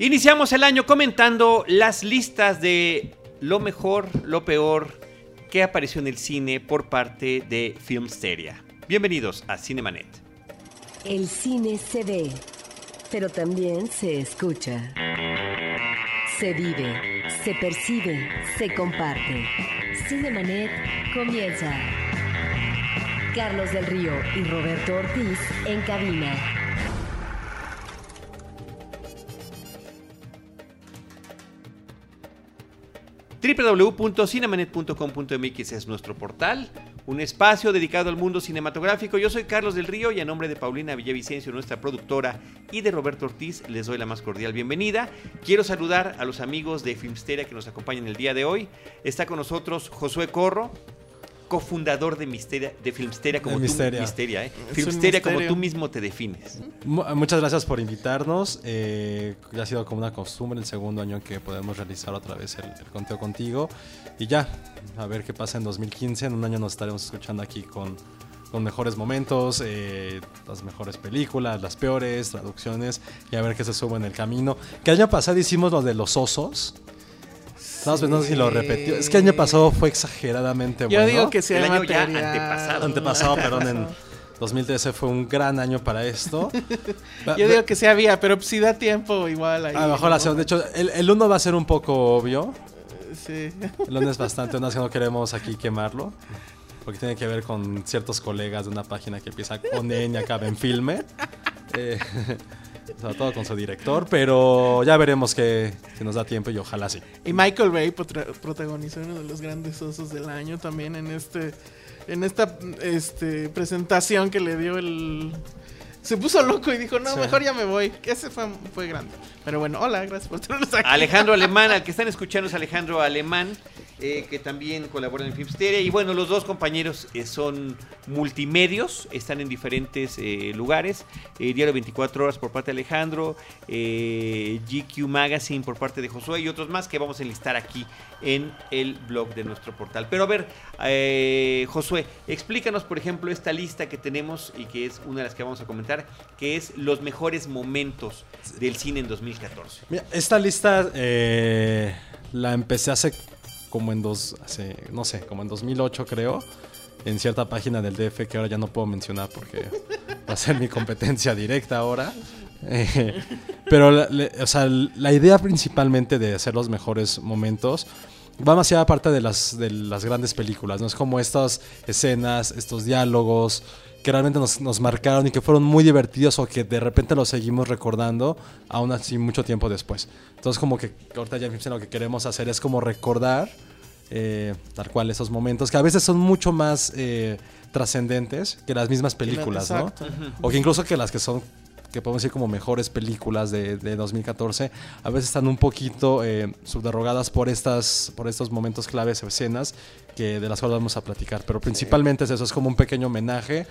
Iniciamos el año comentando las listas de lo mejor, lo peor que apareció en el cine por parte de Filmsteria. Bienvenidos a Cinemanet. El cine se ve, pero también se escucha. Se vive, se percibe, se comparte. Cinemanet comienza. Carlos del Río y Roberto Ortiz en cabina. www.cinemanet.com.mx es nuestro portal, un espacio dedicado al mundo cinematográfico. Yo soy Carlos del Río y a nombre de Paulina Villavicencio, nuestra productora, y de Roberto Ortiz, les doy la más cordial bienvenida. Quiero saludar a los amigos de Filmsteria que nos acompañan el día de hoy. Está con nosotros Josué Corro, cofundador de Misteria, de Filmsteria como De tú, Misteria. Misteria, ¿eh? Filmsteria como tú mismo te defines. Mu- Muchas gracias por invitarnos. eh, ya ha sido como una costumbre el segundo año que podemos realizar otra vez el, el conteo contigo. Y ya, a ver qué pasa en 2015. En un año nos estaremos escuchando aquí con, con mejores momentos, eh, las mejores películas, las peores, traducciones y a ver qué se sube en el camino. Que año pasado hicimos lo de los osos. Estamos pensando si lo repetimos. Es que el año pasado fue exageradamente Yo bueno. digo que sea El año ya antepasado. Antepasado, perdón, en 2013 fue un gran año para esto. Yo digo que sí había, pero si da tiempo igual ahí. A lo mejor la ¿no? segunda. De hecho, el, el uno va a ser un poco obvio. Sí. El uno es bastante honesto, no queremos aquí quemarlo. Porque tiene que ver con ciertos colegas de una página que empieza con N y acaba en filme. Eh, sobre todo con su director. Pero ya veremos que, si nos da tiempo y ojalá sí. Y Michael Bay protagonizó uno de los grandes osos del año también en este en esta este, presentación que le dio el se puso loco y dijo, no, Sí. mejor ya me voy. Que ese fue, fue grande. Pero bueno, hola, gracias por tenernos aquí. Alejandro Alemán, al que están escuchando es Alejandro Alemán, eh, que también colabora en Filmsteria. Y bueno, los dos compañeros eh, son multimedios, están en diferentes eh, lugares. Diario 24 Horas por parte de Alejandro, GQ Magazine por parte de Josué y otros más que vamos a enlistar aquí en el blog de nuestro portal. Pero a ver, Josué, explícanos, por ejemplo, esta lista que tenemos y que es una de las que vamos a comentar, que es los mejores momentos del cine en 2014. Mira, esta lista la empecé hace como en dos, hace, no sé, como en 2008 creo, en cierta página del DF que ahora ya no puedo mencionar porque va a ser mi competencia directa ahora. Eh, pero, la, o sea, la idea principalmente de hacer los mejores momentos va más allá aparte de las, de las grandes películas, ¿no? Es como estas escenas, estos diálogos que realmente nos, nos marcaron y que fueron muy divertidos o que de repente los seguimos recordando aún así mucho tiempo después. Entonces como que ahorita ya lo que queremos hacer es como recordar eh, tal cual esos momentos que a veces son mucho más eh, trascendentes que las mismas películas, ¿no? O que incluso que las que son, que podemos decir como mejores películas de, de 2014, a veces están un poquito eh, subderrogadas por, estas, por estos momentos claves, escenas, que, de las cuales vamos a platicar. Pero principalmente es eso, es como un pequeño homenaje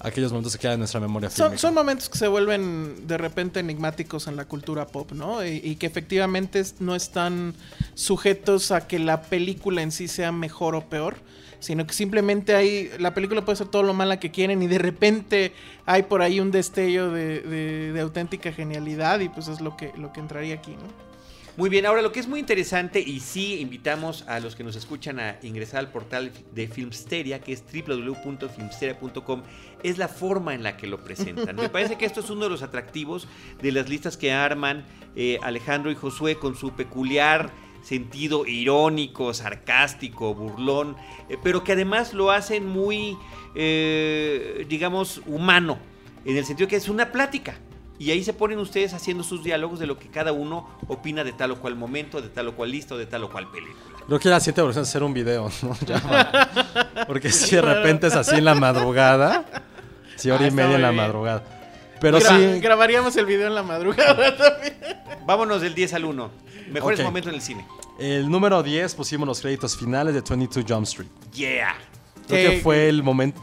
a aquellos momentos que quedan en nuestra memoria Son, son momentos que se vuelven de repente enigmáticos en la cultura pop, ¿no? Y, y que efectivamente no están sujetos a que la película en sí sea mejor o peor, sino que simplemente hay, la película puede ser todo lo mala que quieren y de repente hay por ahí un destello de, de- de auténtica genialidad y pues es lo que, lo que entraría aquí, ¿no? Muy bien, ahora lo que es muy interesante y sí invitamos a los que nos escuchan a ingresar al portal de Filmsteria, que es www.filmsteria.com, es la forma en la que lo presentan. Me parece que esto es uno de los atractivos de las listas que arman eh, Alejandro y Josué con su peculiar sentido irónico, sarcástico, burlón, eh, pero que además lo hacen muy, eh, digamos, humano, en el sentido que es una plática. Y ahí se ponen ustedes haciendo sus diálogos de lo que cada uno opina de tal o cual momento, de tal o cual lista o de tal o cual película. Creo que la siguiente es hacer un video, ¿no? Ya, porque si de repente es así en la madrugada, sí, hora Ah, y media en la bien. madrugada. Pero Gra- sí, Grabaríamos el video en la madrugada también. Vámonos del 10 al 1. Mejores Ok. momentos en el cine. el número 10 pusimos los créditos finales de 22 Jump Street. Yeah. Creo que Que- fue el momento.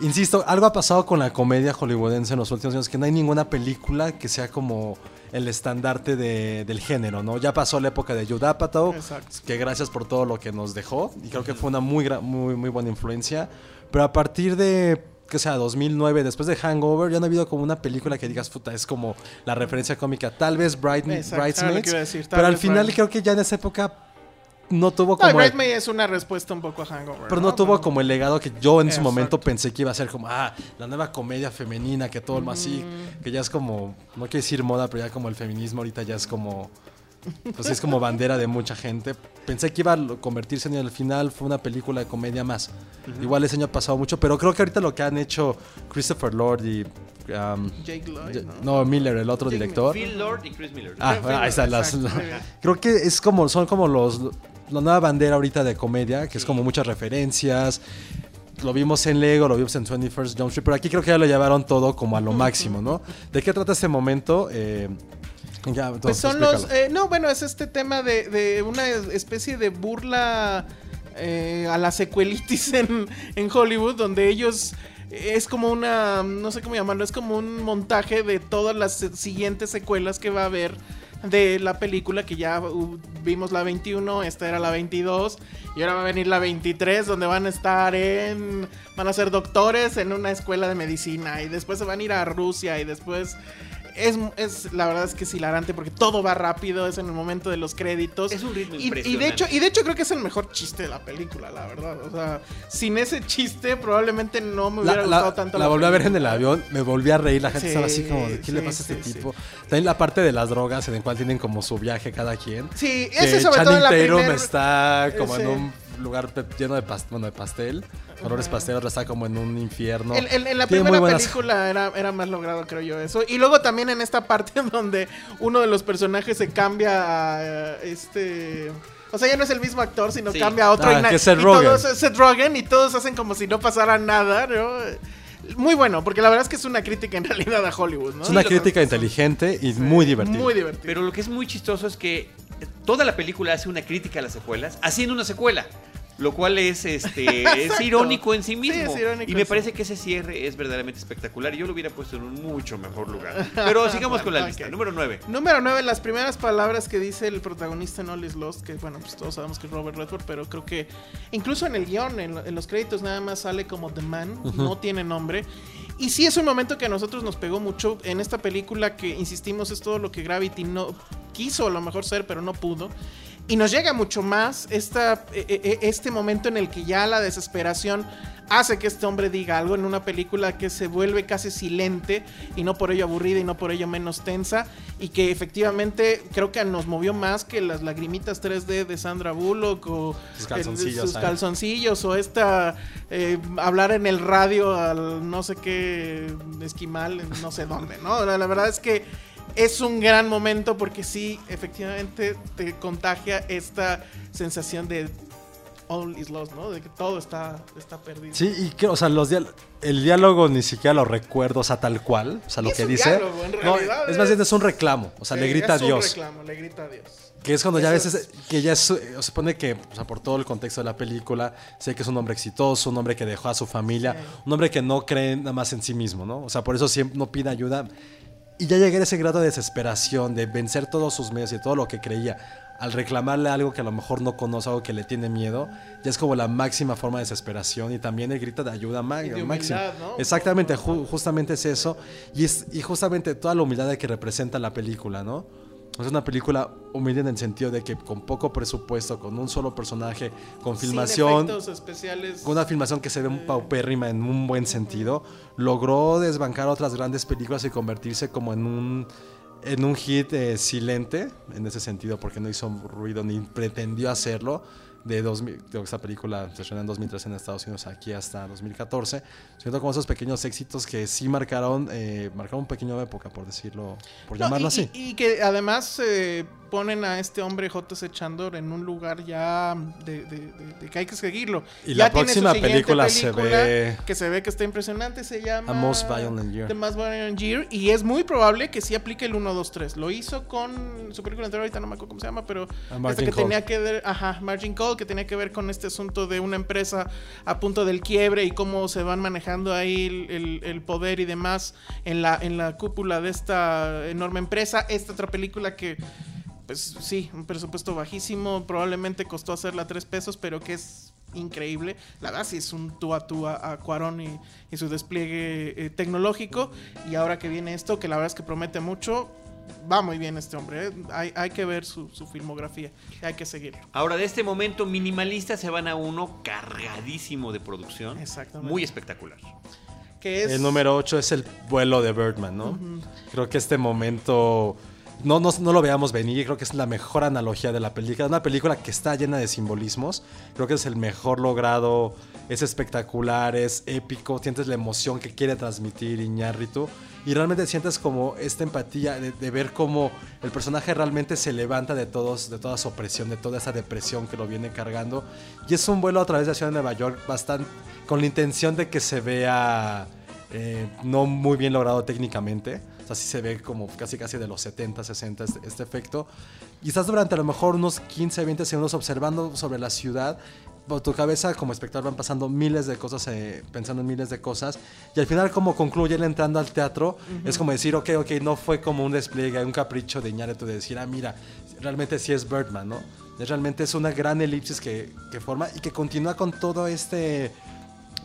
Insisto, algo ha pasado con la comedia hollywoodense en los últimos años, que no hay ninguna película que sea como el estandarte de- del género, ¿no? Ya pasó la época de Judd Apatow, que gracias por todo lo que nos dejó, y creo que fue una muy, muy, muy buena influencia. Pero a partir de que sea 2009, después de Hangover, ya no ha habido como una película que digas, puta, es como la referencia cómica. Tal vez Bright, Bridesmaids, pero al final Bright- creo que ya en esa época no tuvo No, como... el- Bridesmaid es una respuesta un poco a Hangover. pero no tuvo Pero- como el legado que yo en su momento pensé que iba a ser como, ah, la nueva comedia femenina, que todo el más así, Mm. que ya es como, no quiero decir moda, pero ya como el feminismo ahorita ya es como, pues es como bandera de mucha gente. Pensé que iba a convertirse en el final, fue una película de comedia más. Igual ese año ha pasado mucho, pero creo que ahorita lo que han hecho Christopher Lord y... um, Jake Lloyd, ya- ¿no? no, Miller, el otro Jake director. Phil Lord y Chris Miller. Ah, bueno, ahí están las. Creo que es como, son como los la nueva bandera ahorita de comedia, que es como muchas referencias. Lo vimos en Lego, lo vimos en 21st Jump Street, pero aquí creo que ya lo llevaron todo como a lo máximo, ¿no? ¿De qué trata este momento? Eh, ya, Pues entonces, son los. eh, no, bueno, es este tema de, de una especie de burla eh, a la secuelitis en, en Hollywood, donde ellos. Es como una. No sé cómo llamarlo, es como un montaje de todas las siguientes secuelas que va a haber de la película que ya uh, vimos la 21, esta era la 22 y ahora va a venir la 23 donde van a estar en van a ser doctores en una escuela de medicina y después se van a ir a Rusia y después es, es la verdad es que es hilarante porque todo va rápido, es en el momento de los créditos. Es un ritmo y, y de impresionante. hecho y de hecho creo que es el mejor chiste de la película, la verdad. O sea, sin ese chiste probablemente no me hubiera La, gustado la- tanto la volví a ver en el avión, me volví a reír, la gente Sí, estaba así como, ¿de ¿qué le sí, pasa a este sí, sí. tipo? También la parte de las drogas, en el cual tienen como su viaje cada quien. Sí, ese sobre todo en Channing la Tatum primer- está como en un lugar lleno de, pas- bueno, de pastel, colores pastel, otro está como en un infierno. En, en- en la Tiene primera buenas- película era, era más logrado, creo yo, eso. Y luego también en esta parte donde uno de los personajes se cambia a eh, este... O sea, ya no es el mismo actor, sino Sí. cambia a otro. Ah, y, que es Seth y todos es Seth Rogen y todos hacen como si no pasara nada, ¿no? Muy bueno, porque la verdad es que es una crítica en realidad a Hollywood, ¿no? Es una crítica inteligente y muy divertida. Muy divertido. Pero lo que es muy chistoso es que toda la película hace una crítica a las secuelas, haciendo una secuela. Lo cual es este es irónico en sí Sí, mismo. es irónico y me parece que ese cierre es verdaderamente espectacular. Yo lo hubiera puesto en un mucho mejor lugar. Pero sigamos con la Ok. lista. Número 9. Número 9, las primeras palabras que dice el protagonista en All Is Lost, que bueno, pues todos sabemos que es Robert Redford, pero creo que incluso en el guion, en, en los créditos nada más sale como The Man, no tiene nombre. Y sí es un momento que a nosotros nos pegó mucho en esta película que, insistimos, es todo lo que Gravity no quiso a lo mejor ser, pero no pudo. Y nos llega mucho más esta, e- e- este momento en el que ya la desesperación hace que este hombre diga algo en una película que se vuelve casi silente y no por ello aburrida y no por ello menos tensa y que efectivamente creo que nos movió más que las lagrimitas 3D de Sandra Bullock o Sus calzoncillos, sus calzoncillos o esta eh, hablar en el radio al no sé qué esquimal no sé dónde, ¿no? La, la verdad es que es un gran momento porque sí, efectivamente te contagia esta sensación de all is lost, ¿no? De que todo está, está perdido. Sí, y que, o sea, los el diálogo ni siquiera lo recuerdo, o sea, tal cual, o sea, lo es que un dice. diálogo, en no, realidad es más bien es- un reclamo, o sea, le grita a es un Dios. reclamo, le grita a Dios. Que es cuando ya Eso ves que ya se supone que, o sea, por todo el contexto de la película, sé que es un hombre exitoso, un hombre que dejó a su familia, un hombre que no cree nada más en sí mismo, ¿no? O sea, por eso siempre no pide ayuda. Y ya llegué a ese grado de desesperación, de vencer todos sus medios y todo lo que creía, al reclamarle algo que a lo mejor no conoce, algo que le tiene miedo, ya es como la máxima forma de desesperación y también el grito de ayuda de humildad, ¿no? Exactamente, ju- justamente es eso. Y, es, y justamente toda la humildad que representa la película, ¿no? Es una película humilde en el sentido de que con poco presupuesto, con un solo personaje, con Sin filmación, efectos especiales. con una filmación que se ve un paupérrima en un buen sentido, logró desbancar otras grandes películas y convertirse como en un en un hit eh, silente en ese sentido porque no hizo ruido ni pretendió hacerlo de 2000, de esta película se estrenó en 2013 en Estados Unidos aquí hasta 2014 siento como esos pequeños éxitos que sí marcaron eh, marcaron un pequeño época por decirlo por No, llamarlo y, así. y- y que además eh, ponen a este hombre J.C. Chandor en un lugar ya de, de- de- de que hay que seguirlo. Y ya la tiene próxima siguiente película se ve- Que se ve que está impresionante, se llama... A Most Violent Year. The Most Violent Year. Y es muy probable que sí aplique el 1, 2, 3. Lo hizo con su película anterior, ahorita no me acuerdo cómo se llama, pero... A Margin este que Call. tenía que ver... Ajá, Margin Call, que tenía que ver con este asunto de una empresa a punto del quiebre y cómo se van manejando ahí el, el- el poder y demás en la, en la cúpula de esta enorme empresa. Esta otra película que, pues sí, un presupuesto bajísimo, probablemente costó hacerla tres pesos, pero que es increíble. La verdad sí es un tú a tú a, a Cuarón y, y su despliegue eh, tecnológico. Y ahora que viene esto, que la verdad es que promete mucho, va muy bien este hombre. ¿eh? Hay, hay que ver su, su filmografía, hay que seguirlo. Ahora, de este momento minimalista se van a uno cargadísimo de producción. Exactamente. Muy espectacular. Que es El número 8 es el vuelo de Birdman, ¿no? Creo que este momento no, no, no lo veamos venir. Creo que es la mejor analogía de la película. Una película que está llena de simbolismos. Creo que es el mejor logrado. Es espectacular, es épico. Sientes la emoción que quiere transmitir Iñárritu. Y realmente sientes como esta empatía de, de ver cómo el personaje realmente se levanta de, todos, de toda su opresión, de toda esa depresión que lo viene cargando. Y es un vuelo a través de la ciudad de Nueva York bastante con la intención de que se vea eh, no muy bien logrado técnicamente. Sea, sí se ve como casi casi de los 70, 60 este, este efecto. Y estás durante a lo mejor unos 15, 20 segundos observando sobre la ciudad. Por tu cabeza como espectador van pasando miles de cosas, eh, pensando en miles de cosas. Y al final como concluye él entrando al teatro, es como decir, ok, ok, no fue como un despliegue, un capricho de Iñárritu de decir, ah, mira, realmente sí es Birdman, ¿no? Realmente es una gran elipsis que, que forma y que continúa con todo este...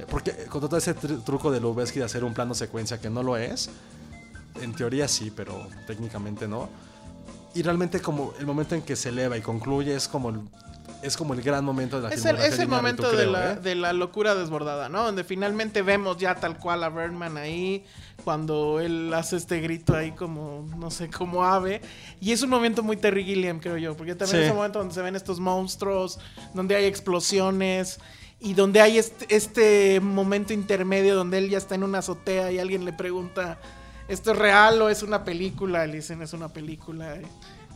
Porque con todo ese tr- truco de Lubeski de hacer un plano secuencia que no lo es, en teoría sí, pero técnicamente no. Y realmente como el momento en que se eleva y concluye es como el, es como el gran momento de la Es el, es el de momento de, creo, la, ¿eh? de la locura desbordada, ¿no? Donde finalmente vemos ya tal cual a Birdman ahí, cuando él hace este grito ahí como, no sé, como ave. Y es un momento muy Terry Gilliam, creo yo, porque también Sí. es un momento donde se ven estos monstruos, donde hay explosiones y donde hay este, este momento intermedio donde él ya está en una azotea y alguien le pregunta, ¿esto es real o es una película? Le dicen, es una película.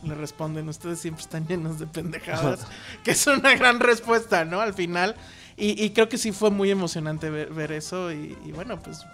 Y le responden, ustedes siempre están llenos de pendejadas. que es una gran respuesta, ¿no? Al final. Y, y creo que sí fue muy emocionante ver, ver eso. Y, y bueno, pues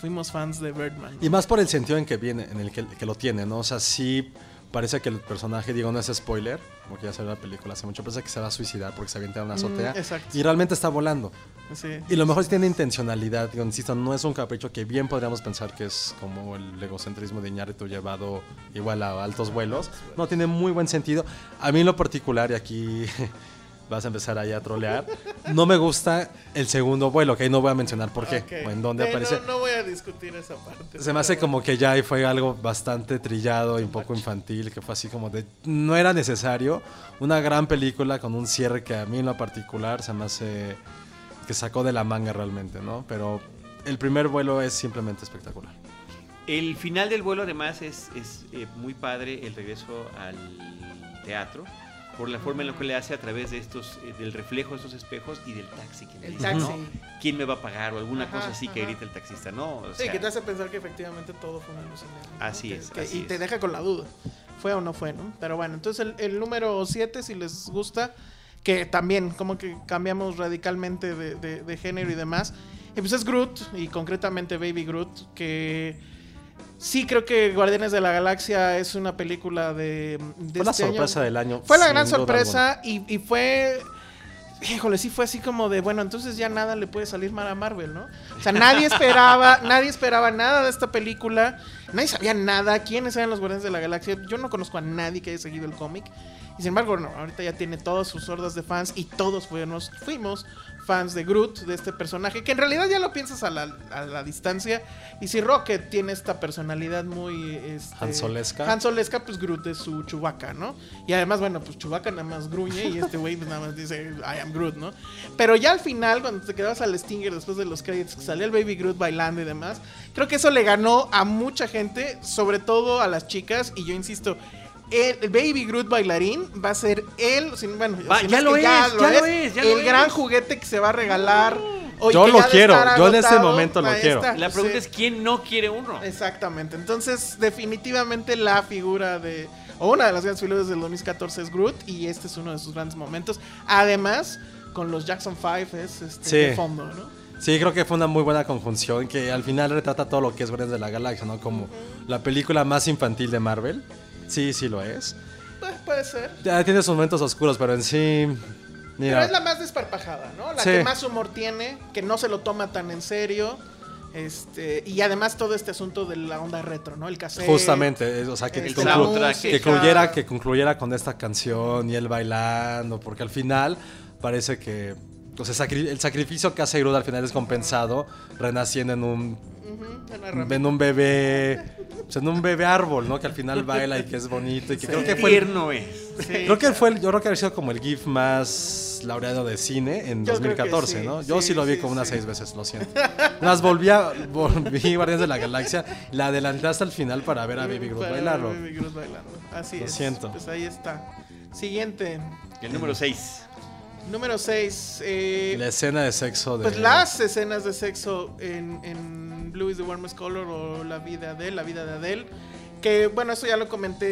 fuimos fans de Birdman. Y más por el sentido en que viene, en el que, que lo tiene, ¿no? O sea, sí parece que el personaje, digo, no es spoiler, porque ya salió la película hace mucho, parece que se va a suicidar porque se avienta en una azotea. Mm, exacto. Y realmente está volando. Sí. Y lo mejor sí tiene intencionalidad, digo, insisto, no es un capricho que bien podríamos pensar que es como el egocentrismo de Iñárritu llevado igual a altos vuelos. No, tiene muy buen sentido. A mí en lo particular, y aquí vas a empezar ahí a trolear, no me gusta el segundo vuelo, que ahí no voy a mencionar por qué, o en dónde aparece. No, no voy a discutir esa parte. Se me hace como que ya ahí fue algo bastante trillado y un poco infantil, que fue así como de... No era necesario. Una gran película con un cierre que a mí en lo particular se me hace... que sacó de la manga realmente, ¿no? Pero el primer vuelo es simplemente espectacular. El final del vuelo además es, es, eh, muy padre el regreso al teatro por la forma en la que le hace a través de estos eh, del reflejo de estos espejos y del taxi que le El dice, taxi. ¿no? ¿Quién me va a pagar o alguna Ajá, cosa así que grita el taxista, ¿no? O Sí, sea, que te hace pensar que efectivamente todo fue una ilusión. ¿no? Así Que- es, que- así y te deja con la duda. ¿Fue o no fue, no? Pero bueno, entonces el, el número 7, si les gusta, que también como que cambiamos radicalmente de, de- de género y demás. Y pues es Groot, y concretamente Baby Groot, que sí creo que Guardianes de la Galaxia es una película de... de Fue la este año. sorpresa del año. Fue la gran sorpresa y, y fue. Híjole, sí fue así como de, bueno, entonces ya nada le puede salir mal a Marvel, ¿no? O sea, nadie esperaba, nadie esperaba nada de esta película, nadie sabía nada, quiénes eran los Guardianes de la Galaxia. Yo no conozco a nadie que haya seguido el cómic. Y sin embargo, no, ahorita ya tiene todas sus hordas de fans y todos fuimos, fuimos fans de Groot, de este personaje, que en realidad ya lo piensas a la, a la distancia. Y si Rocket tiene esta personalidad muy... Este, Hansolesca. Hansolesca, pues Groot es su Chewbacca, ¿no? Y además, bueno, pues Chewbacca nada más gruñe y este güey pues, nada más dice I am Groot, ¿no? Pero ya al final, cuando te quedabas al Stinger después de los créditos, que salía el Baby Groot bailando y demás, creo que eso le ganó a mucha gente, sobre todo a las chicas, y yo insisto, el, Baby Groot bailarín va a ser él, sin- bueno, Va, ya es lo es, ya lo es, ya el lo gran es. juguete que se va a regalar. o y Yo lo quiero, yo en este agotado, momento lo quiero. La pregunta sí. es quién no quiere uno. Exactamente. Entonces, definitivamente la figura de. O una de las grandes figuras del 2014 es Groot. Y este es uno de sus grandes momentos. Además, con los Jackson 5 es este, Sí. de fondo, ¿no? Sí, creo que fue una muy buena conjunción que al final retrata todo lo que es Guardianes de la Galaxia, ¿no? Como la película más infantil de Marvel. Sí, sí lo es. Pues, puede ser. Ya tiene sus momentos oscuros, pero en sí... Pero Mira, es la más desparpajada, ¿no? La Sí. que más humor tiene, que no se lo toma tan en serio. Este, y además todo este asunto de la onda retro, ¿no? El cassette. justamente, o sea, que, el conclu- concluyera, que concluyera con esta canción y él bailando, porque al final parece que O sea, el sacrificio que hace Groot al final es compensado renaciendo en un, Ujú, una ramita. en un bebé. Pues, en un bebé árbol, ¿no? Que al final baila y que es bonito. Y que creo que fue. el- es. Sí, Creo que fue el, yo creo que ha sido como el GIF más laureado de cine en Yo creo que 2014, sí, ¿no? Yo sí, sí, lo vi sí, como unas sí. seis veces, lo siento. Las volví a volví Guardianes de la Galaxia, la adelanté hasta el final para ver a Baby Groot Para bailarlo. Baby Groot bailando. Así Lo es. siento. Pues ahí está. Siguiente. El número 6. Número 6. Eh, La escena de sexo de Pues las escenas de sexo en, en Blue is the Warmest Color o La vida de Adele, La vida de Adele. Que bueno, eso ya lo comenté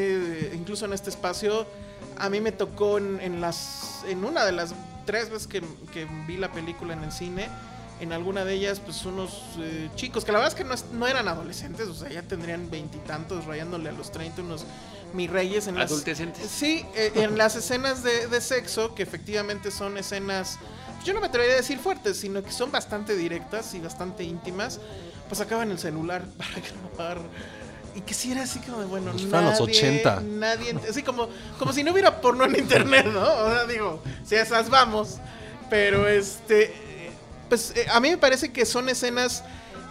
eh, incluso en este espacio. A mí me tocó en, en las en una de las tres veces que, que vi la película en el cine. En alguna de ellas, pues unos eh, chicos que la verdad es que no, es- no eran adolescentes, o sea, ya tendrían veintitantos, rayándole a los 30, unos mis reyes en las, Adolescentes. Sí, eh, en las escenas de, de sexo, que efectivamente son escenas, yo no me atrevería a decir fuertes, sino que son bastante directas y bastante íntimas, pues acaban el celular para grabar. Y que si era así como de, bueno, Pues fueron los 80. Nadie, así como, como si no hubiera porno en internet, ¿no? O sea, digo, si a esas vamos. Pero este, pues eh, a mí me parece que son escenas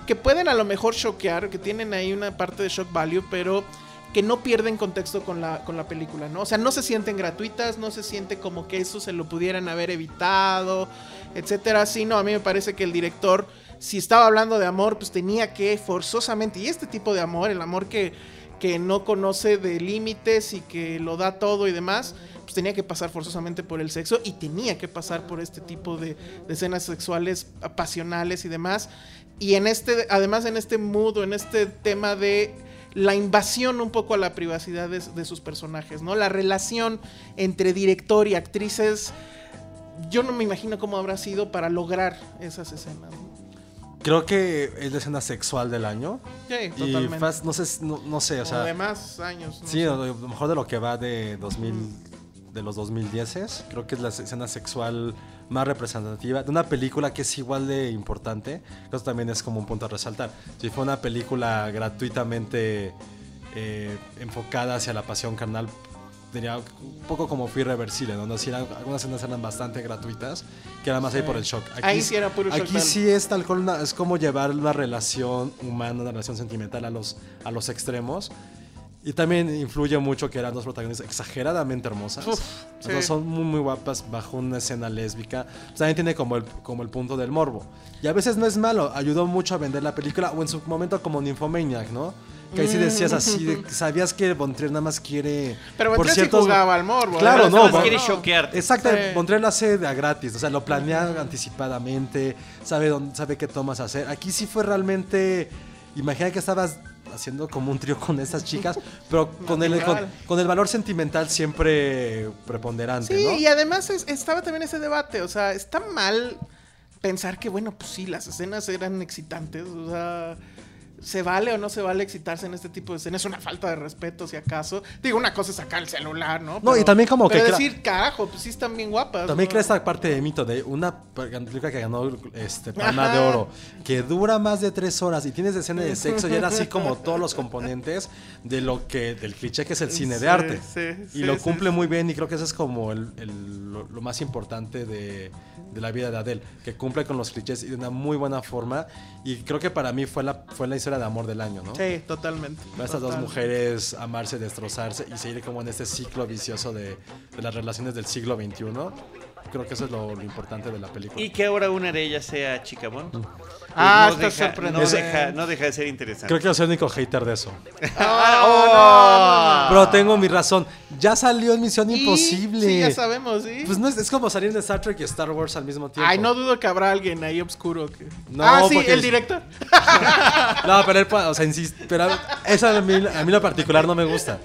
que pueden a lo mejor choquear, que tienen ahí una parte de shock value, pero que no pierden contexto con la, con la película, ¿no? O sea, no se sienten gratuitas, no se siente como que eso se lo pudieran haber evitado, etcétera. Sí, no, a mí me parece que el director, si estaba hablando de amor, pues tenía que forzosamente, y este tipo de amor, el amor que, que no conoce de límites y que lo da todo y demás, pues tenía que pasar forzosamente por el sexo y tenía que pasar por este tipo de, escenas sexuales pasionales y demás. Y en este, además en este mood o en este tema de la invasión un poco a la privacidad de, sus personajes, ¿no? La relación entre director y actrices, yo no me imagino cómo habrá sido para lograr esas escenas. Creo que es la escena sexual del año. Sí, Y totalmente. fast- no sé, no, no sé, o o sea, de más años. no sí, sé. a lo mejor de lo que va de 2000 de los 2010 creo que es la escena sexual más representativa de una película que es igual de importante. Eso también es como un punto a resaltar. Si fue una película gratuitamente eh, enfocada hacia la pasión carnal, diría un poco como fue irreversible, ¿no? No, sí, eran- algunas escenas eran bastante gratuitas, que era más ahí Sí. por el shock. Ahí sí era puro shock Aquí sí es tal cual, una- es como llevar una relación humana, una relación sentimental a los, a los extremos. Y también influye mucho que eran dos protagonistas exageradamente hermosas. Uf, sí. son muy, muy guapas bajo una escena lésbica. También tiene como el, como el punto del morbo. Y a veces no es malo, ayudó mucho a vender la película, o en su momento como Nymphomaniac, ¿no? Que ahí sí decías así, de- sabías que Von Trier nada más quiere... Pero por Von Trier sí jugaba al morbo. Claro, ¿eh? no, Nada más quiere choquearte. Exacto, Sí. Von Trier lo hace de a gratis, o sea, lo planea anticipadamente, sabe dónde, sabe qué tomas hacer. Aquí sí fue realmente, imagina que estabas haciendo como un trío con estas chicas, pero con el, con, el valor sentimental siempre preponderante, Sí, ¿no? y además es- estaba también ese debate, o sea, está mal pensar que, bueno, pues sí, las escenas eran excitantes, o sea, ¿se vale o no se vale excitarse en este tipo de escenas? Es una falta de respeto, si acaso. Digo, una cosa es sacar el celular, ¿no? No, y también como pero que decir, carajo, pues sí están bien guapas. También ¿no? crea esta parte de mito de una película que ganó este, Palma Ajá. de Oro, que dura más de tres horas y tienes escena de sexo y era así como todos los componentes de lo que, del cliché que es el cine Sí, de arte. sí, y sí, lo sí, cumple muy bien y creo que eso es como el- el- lo, lo más importante de, de la vida de Adele, que cumple con los clichés y de una muy buena forma. Y creo que para mí fue la, fue la historia de amor del año, ¿no? Sí, totalmente. Estas dos Totalmente. mujeres amarse, destrozarse y seguir como en este ciclo vicioso de, de las relaciones del siglo XXI. Creo que eso es lo, lo importante de la película. Y que ahora una de ellas sea Chica Bond. Pues Ah, no, está deja, no, sorprendente. deja, no deja de ser interesante. Creo que yo soy el único hater de eso. Ah, no, no, no. Pero tengo mi razón. Ya salió en Misión Y- Imposible. Sí, ya sabemos, sí. Pues no es, es como salir de Star Trek y Star Wars al mismo tiempo. Ay, no dudo que habrá alguien ahí obscuro que... No, ah, sí, el director. No, pero él, o sea, insisto, pero esa a mí, a mí lo particular no me gusta.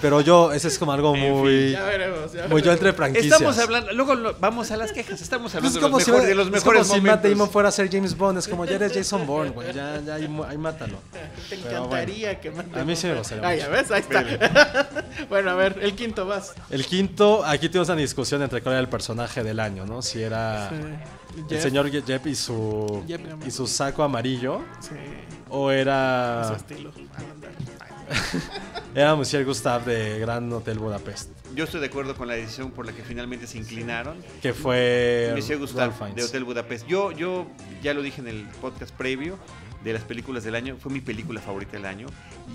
Pero yo, ese es como algo muy, Ya veremos. ya muy yo entre franquicias. Estamos hablando, luego lo- vamos a las quejas. Estamos Pues hablando es de, como los si, mejores, de los es mejores como si Matt momentos. Damon fuera a ser James Bond. Es como, ya eres Jason Bourne, güey. Ya, ya ahí, ahí mátalo. Te encantaría que mande A mí sí me gustaría Ah, mucho. ya ves, ahí está. bueno, a ver, el quinto vas. El quinto, aquí tuvimos una discusión entre cuál era el personaje del año, ¿no? Si era el Jeff. señor Jeff y su, Jeff y su saco amarillo Sí, o era... su estilo. Era Monsieur Gustave de Gran Hotel Budapest. Yo estoy de acuerdo con la decisión por la que finalmente se inclinaron. Que fue Monsieur Gustave de Hotel Budapest. Yo, yo ya lo dije en el podcast previo de las películas del año, fue mi película favorita del año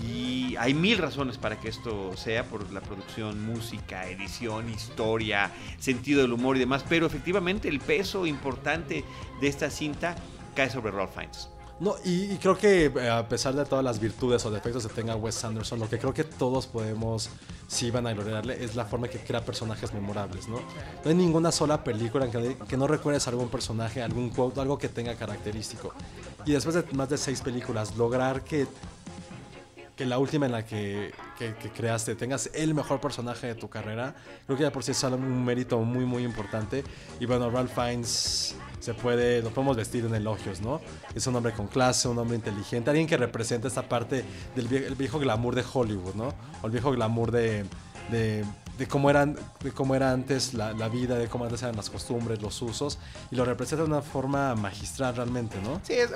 y hay mil razones para que esto sea por la producción, música, edición, historia, sentido del humor y demás, pero efectivamente el peso importante de esta cinta cae sobre Ralph Fiennes. No, y, creo que eh, a pesar de todas las virtudes o defectos que tenga Wes Anderson, lo que creo que todos podemos, si van a gloriarle, es la forma que crea personajes memorables, ¿no? No hay ninguna sola película en que, no recuerdes algún personaje, algún quote, algo que tenga característico. Y después de más de seis películas, lograr que, que la última en la que, que- que creaste tengas el mejor personaje de tu carrera, creo que ya por sí es un mérito muy, muy importante. Y bueno, Ralph Fiennes se puede, lo podemos vestir en elogios, ¿no? Es un hombre con clase, un hombre inteligente, alguien que representa esta parte del vie- el viejo glamour de Hollywood, ¿no? O el viejo glamour de, de, cómo, eran, de cómo era antes la, vida, de cómo antes eran las costumbres, los usos, y lo representa de una forma magistral realmente, ¿no? Sí, es-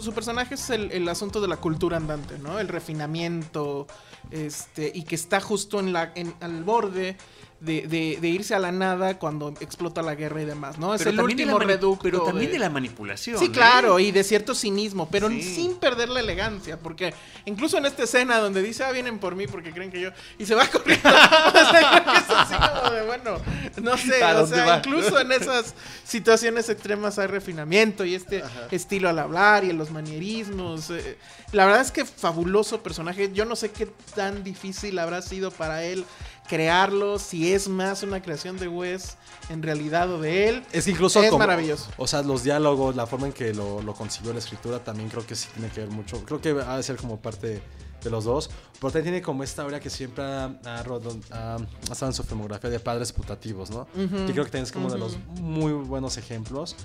su personaje es el, el asunto de la cultura andante, ¿no? El refinamiento, este, y que está justo en la, en, al borde de, de- de irse a la nada cuando explota la guerra y demás, ¿no? Es el último reducto. Pero también de- de la manipulación. Sí, ¿eh? claro, y de cierto cinismo, pero Sí. sin perder la elegancia, porque incluso en esta escena donde dice, ah, vienen por mí porque creen que yo, y se va corriendo, o sea, creo que es así como de, bueno, no sé, ¿A o sea, va? incluso en esas situaciones extremas hay refinamiento y este estilo al hablar y en los manierismos. eh, la verdad es que fabuloso personaje, yo no sé qué tan difícil habrá sido para él crearlo, si es más una creación de Wes en realidad o de él. Es que incluso Es como- maravilloso. O sea, los diálogos, la forma en que lo, lo concibió la escritura también creo que sí tiene que ver mucho. Creo que ha de ser como parte de los dos. Pero también tiene como esta aura que siempre ha, ha ha- ha estado en su filmografía de padres putativos, ¿no? Y creo que también es como de los muy buenos ejemplos.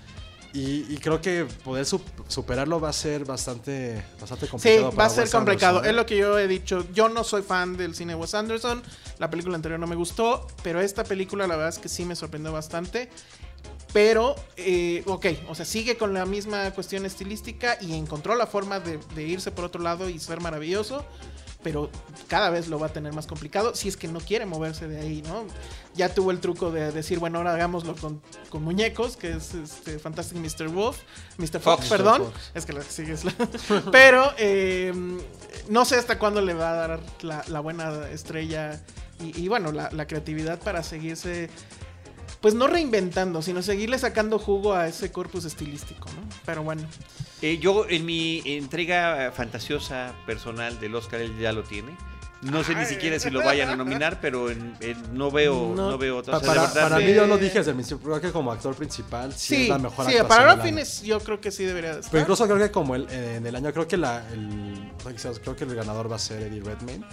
Y, y creo que poder sup- superarlo va a ser bastante, bastante Sí, complicado. va para a ser Wes complicado. Anderson, ¿eh? Es lo que yo he dicho. Yo no soy fan del cine de Wes Anderson. La película anterior no me gustó. Pero esta película, la verdad es que sí me sorprendió bastante. Pero, eh, ok, o sea, sigue con la misma cuestión estilística y encontró la forma de, de irse por otro lado y ser maravilloso. Pero cada vez lo va a tener más complicado si es que no quiere moverse de ahí, ¿no? Ya tuvo el truco de decir, bueno, ahora hagámoslo con, con muñecos, que es este Fantastic Mr. Wolf, Mr. Fox, Fox. perdón. Mr. Fox. Es que la que sigue es la. Pero eh, no sé hasta cuándo le va a dar la, la buena estrella y, y bueno, la, la creatividad para seguirse. Pues no reinventando, sino seguirle sacando jugo a ese corpus estilístico, ¿no? Pero bueno. Eh, yo en mi entrega fantasiosa personal del Oscar él ya lo tiene. No sé ni siquiera si lo vayan a nominar, pero en- en- no veo, No. no, veo otra. O sea, para, verdad, para mí yo lo dije desde el principio, creo que como actor principal sí, Sí, es la mejor sí, actuación para. Fiennes yo creo que sí debería de estar. Pero incluso creo que como el, en el año, creo que la, el, creo que el ganador va a ser Eddie Redmayne.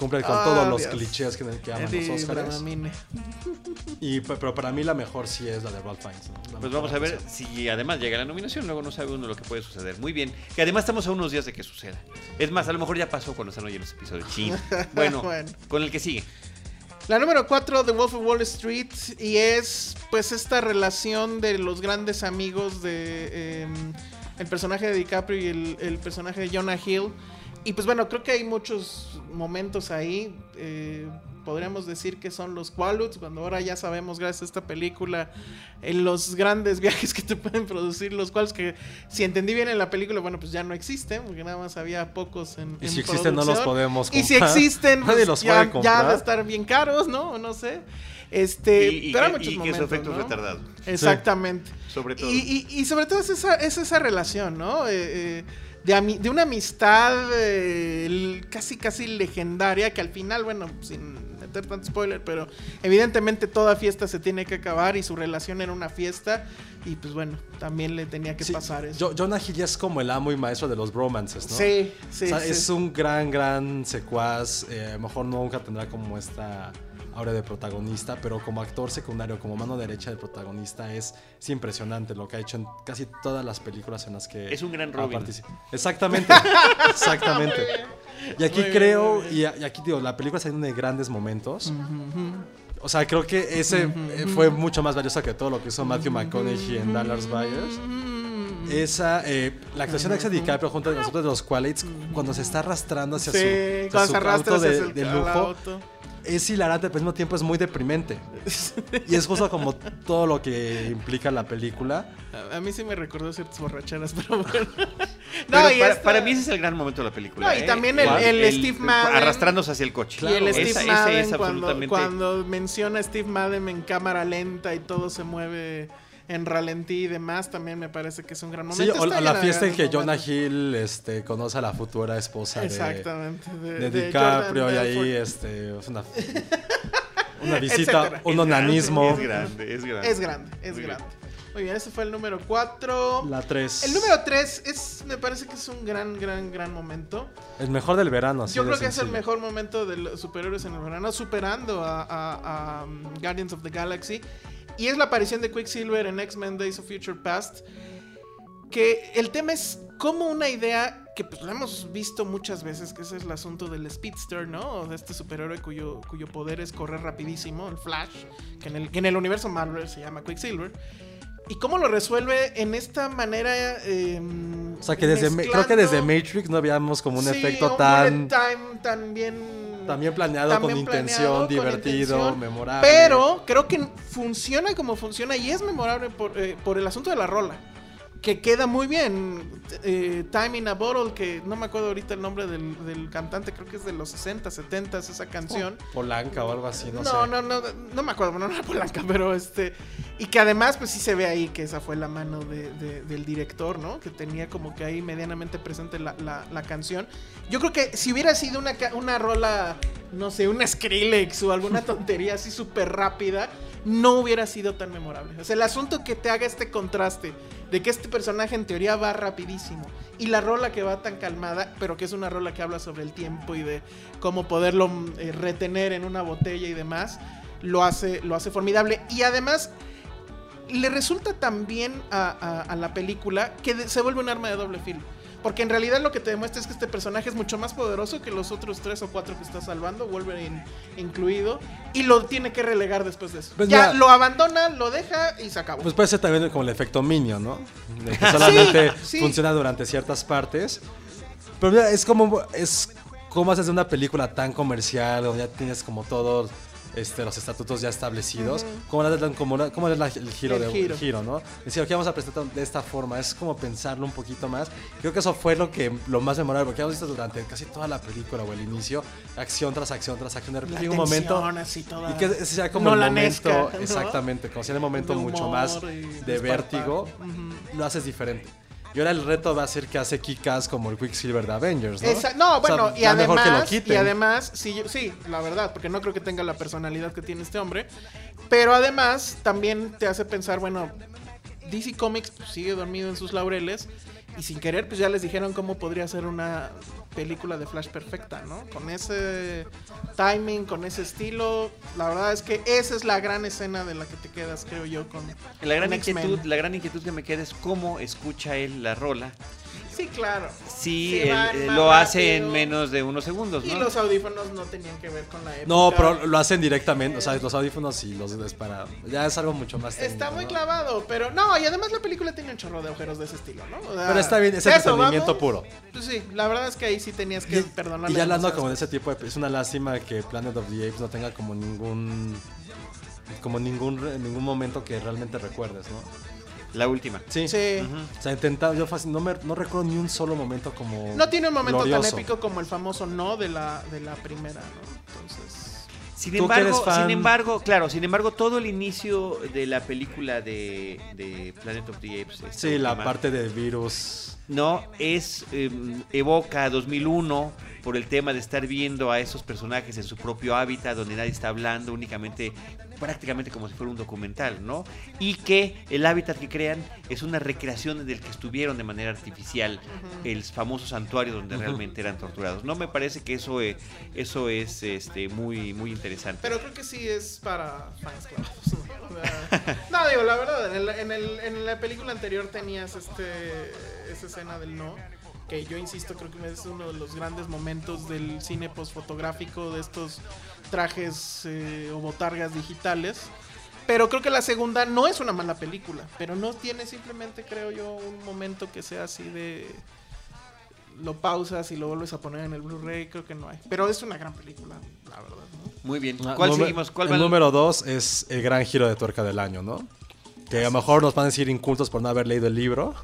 Cumple con Ah, todos los clichés que, que aman Eddie los Oscars. Y, pe- pero para mí la mejor sí es la de Ralph Fiennes. Pues vamos a ver si además llega la nominación, luego no sabe uno lo que puede suceder. Muy bien, que además estamos a unos días de que suceda. Es más, a lo mejor ya pasó cuando están oyendo este episodio. Chin. Bueno, Bueno. con el que sigue. La número 4, The Wolf of Wall Street, y es pues esta relación de los grandes amigos de em, el personaje de DiCaprio y el, el personaje de Jonah Hill. Y pues bueno, creo que hay muchos momentos ahí. eh, podríamos decir que son los Qualudes, cuando ahora ya sabemos, gracias a esta película, en los grandes viajes que te pueden producir los Qualudes, que si entendí bien en la película, bueno, pues ya no existen, porque nada más había pocos en Y en si existen, no los podemos Y si comprar. existen, Nadie pues, los ya, puede ya comprar. de estar bien caros, ¿no? No sé. Este, y, y pero muchos y que momentos, su efecto ¿no? es retardado. Exactamente. Sobre todo. Y, y- y sobre todo es esa, es esa relación, ¿no? Eh, eh, de, de una amistad eh, casi, casi legendaria que al final, bueno, sin meter tanto spoiler, pero evidentemente toda fiesta se tiene que acabar y su relación era una fiesta y pues bueno, también le tenía que Sí, pasar eso. Jo- Jonah Hill ya es como el amo y maestro de los bromances, ¿no? Sí, sí, O sea, sí. es un gran, gran secuaz. eh, a lo mejor nunca tendrá como esta aura de protagonista, pero como actor secundario, como mano derecha del protagonista, es, es impresionante lo que ha hecho en casi todas las películas en las que Es un gran Robin. Exactamente, exactamente. Y aquí Muy creo, bien. y, aquí digo, la película está llena de grandes momentos. O sea, creo que ese eh, fue mucho más valioso que todo lo que hizo Matthew McConaughey en Dallas Buyers. Esa, eh, la actuación de Alexa DiCaprio junto a nosotros de los Qualities, cuando se está arrastrando hacia Sí, su, hacia su de, el- de lujo, auto. Es hilarante, pero al mismo tiempo es muy deprimente. Y es justo como todo lo que implica la película. A, a mí sí me recordó ciertas borracheras, pero bueno. Pero y para, esta- para mí ese es el gran momento de la película. No, y ¿eh? también el- el Steve Madden. Arrastrándose hacia el coche. Y el Esa- Steve ese Madden es cuando, absolutamente... cuando menciona a Steve Madden en cámara lenta y todo se mueve en ralentí y demás, también me parece que es un gran Sí, momento. o la fiesta en que Jonah. Hill este, conoce a la futura esposa de, Exactamente. de De, de DiCaprio y ahí este, es una, una visita, Etcétera. un onanismo. Es grande, es grande. Es grande, es Muy bien. grande. Muy bien, ese fue el número 4. La 3. El número 3 es, me parece que es un gran, gran, gran momento. El mejor del verano. así Yo creo que es el mejor momento de los superhéroes en el verano, superando a, a- a, um, Guardians of the Galaxy. Y es la aparición de Quicksilver en X-Men Days of Future Past. Que el tema es como una idea que pues lo hemos visto muchas veces, que ese es el asunto del Speedster, ¿no? O de este superhéroe cuyo, cuyo poder es correr rapidísimo, el Flash, que en el, que en el universo Marvel se llama Quicksilver. Y cómo lo resuelve en esta manera... eh, O sea que desde, creo que desde Matrix no habíamos como un Sí, efecto un tan, bullet time tan bien tan bien planeado, también con intención, con divertido, intención, memorable. Pero creo que funciona como funciona y es memorable por, eh, por el asunto de la rola. Que queda muy bien. Eh, Time in a Bottle, que no me acuerdo ahorita el nombre del, del cantante, creo que es de los 60, 70 esa canción. Polanca o algo así, no, No, sé. no, no, no, me acuerdo, no, era Polanca, pero este. Y que además, pues sí se ve ahí que esa fue la mano de- de- del director, ¿no? Que tenía como que ahí medianamente presente la, la- la canción. Yo creo que si hubiera sido una, una rola, no sé, una Skrillex o alguna tontería así súper rápida, no hubiera sido tan memorable. O sea, el asunto que te haga este contraste de que este personaje en teoría va rapidísimo y la rola que va tan calmada, pero que es una rola que habla sobre el tiempo y de cómo poderlo mm, eh, retener en una botella y demás, lo hace, lo hace formidable. Y además le resulta también a, a- a la película que se vuelve un arma de doble filo. Porque en realidad lo que te demuestra es que este personaje es mucho más poderoso que los otros tres o cuatro que está salvando, Wolverine incluido, y lo tiene que relegar después de eso. Pues ya mira- lo abandona, lo deja y se acabó. Pues puede ser también como el efecto Minion, ¿no? De que solamente Sí, sí. funciona durante ciertas partes. Pero mira, es como es como haces de una película tan comercial, donde ya tienes como todos este, los estatutos ya establecidos. ¿Cómo le dan como una- cómo es la- el giro El de giro. el giro, ¿no? Decir, ok, vamos a presentar de esta forma. Es como pensarlo un poquito más. Creo que eso fue lo que lo más memorable, porque hemos visto durante casi toda la película o el inicio, acción tras acción tras acción. De repente un momento así toda y que sea como el nolanesca, momento, ¿no? exactamente, como si era el momento mucho más y de vértigo, Ujú. lo haces diferente. Y ahora el reto va a ser que hace Kikas como el Quicksilver de Avengers, ¿no? Esa- no, O sea, bueno, y ya mejor que lo además, quiten. y además, sí, yo- sí, la verdad, porque no creo que tenga la personalidad que tiene este hombre, pero además también te hace pensar, bueno, DC Comics pues, sigue dormido en sus laureles y sin querer pues ya les dijeron cómo podría ser una película de Flash perfecta, ¿no? Con ese timing, con ese estilo, la verdad es que esa es la gran escena de la que te quedas, creo yo, con La gran con inquietud, la gran inquietud que me queda es cómo escucha él la rola. Sí, claro. Sí, eh, lo hace en menos de unos segundos, Y los audífonos no tenían que ver con la época. No, pero lo hacen directamente, o sea, los audífonos y los para ya es algo mucho más técnico, Está muy ¿no? clavado, pero no, y además la película tiene un chorro de agujeros de ese estilo, ¿no? O sea, Pero está bien, es entretenimiento puro. Pues sí, la verdad es que ahí sí tenías que Y, perdonarle. y ya hablando como de ese tipo de es una lástima que Planet of the Apes no tenga como ningún como ningún ningún momento que realmente recuerdes, ¿no? La última. Sí. Sí. O sea, intentado, yo fácil, no, me, no recuerdo ni un solo momento como. No tiene un momento glorioso. tan épico como el famoso no de la, de la primera, ¿no? Entonces. Sin embargo, sin embargo, claro, sin embargo, todo el inicio de la película de, de Planet of the Apes. Sí, la parte de virus. No, es eh, evoca 2001 por el tema de estar viendo a esos personajes en su propio hábitat donde nadie está hablando, únicamente prácticamente como si fuera un documental, ¿no? Y que el hábitat que crean es una recreación del que estuvieron de manera artificial el famoso santuario donde realmente eran torturados. No me parece que eso eh, eso es este muy muy interesante. Pero creo que sí es para fans sea, no, digo, la verdad, en, el- en, el- en la película anterior tenías este esa escena del no. Que yo insisto, creo que es uno de los grandes momentos del cine posfotográfico de estos trajes eh, o botargas digitales. Pero creo que la segunda no es una mala película. Pero no tiene simplemente, creo yo, un momento que sea así de. Lo pausas y lo vuelves a poner en el Blu-ray. Creo que no hay. Pero es una gran película, la verdad. ¿no? Muy bien. Ah, ¿Cuál número- seguimos? ¿Cuál el número dos es el gran giro de tuerca del año, ¿no? Que a lo mejor nos van a decir incultos por no haber leído el libro.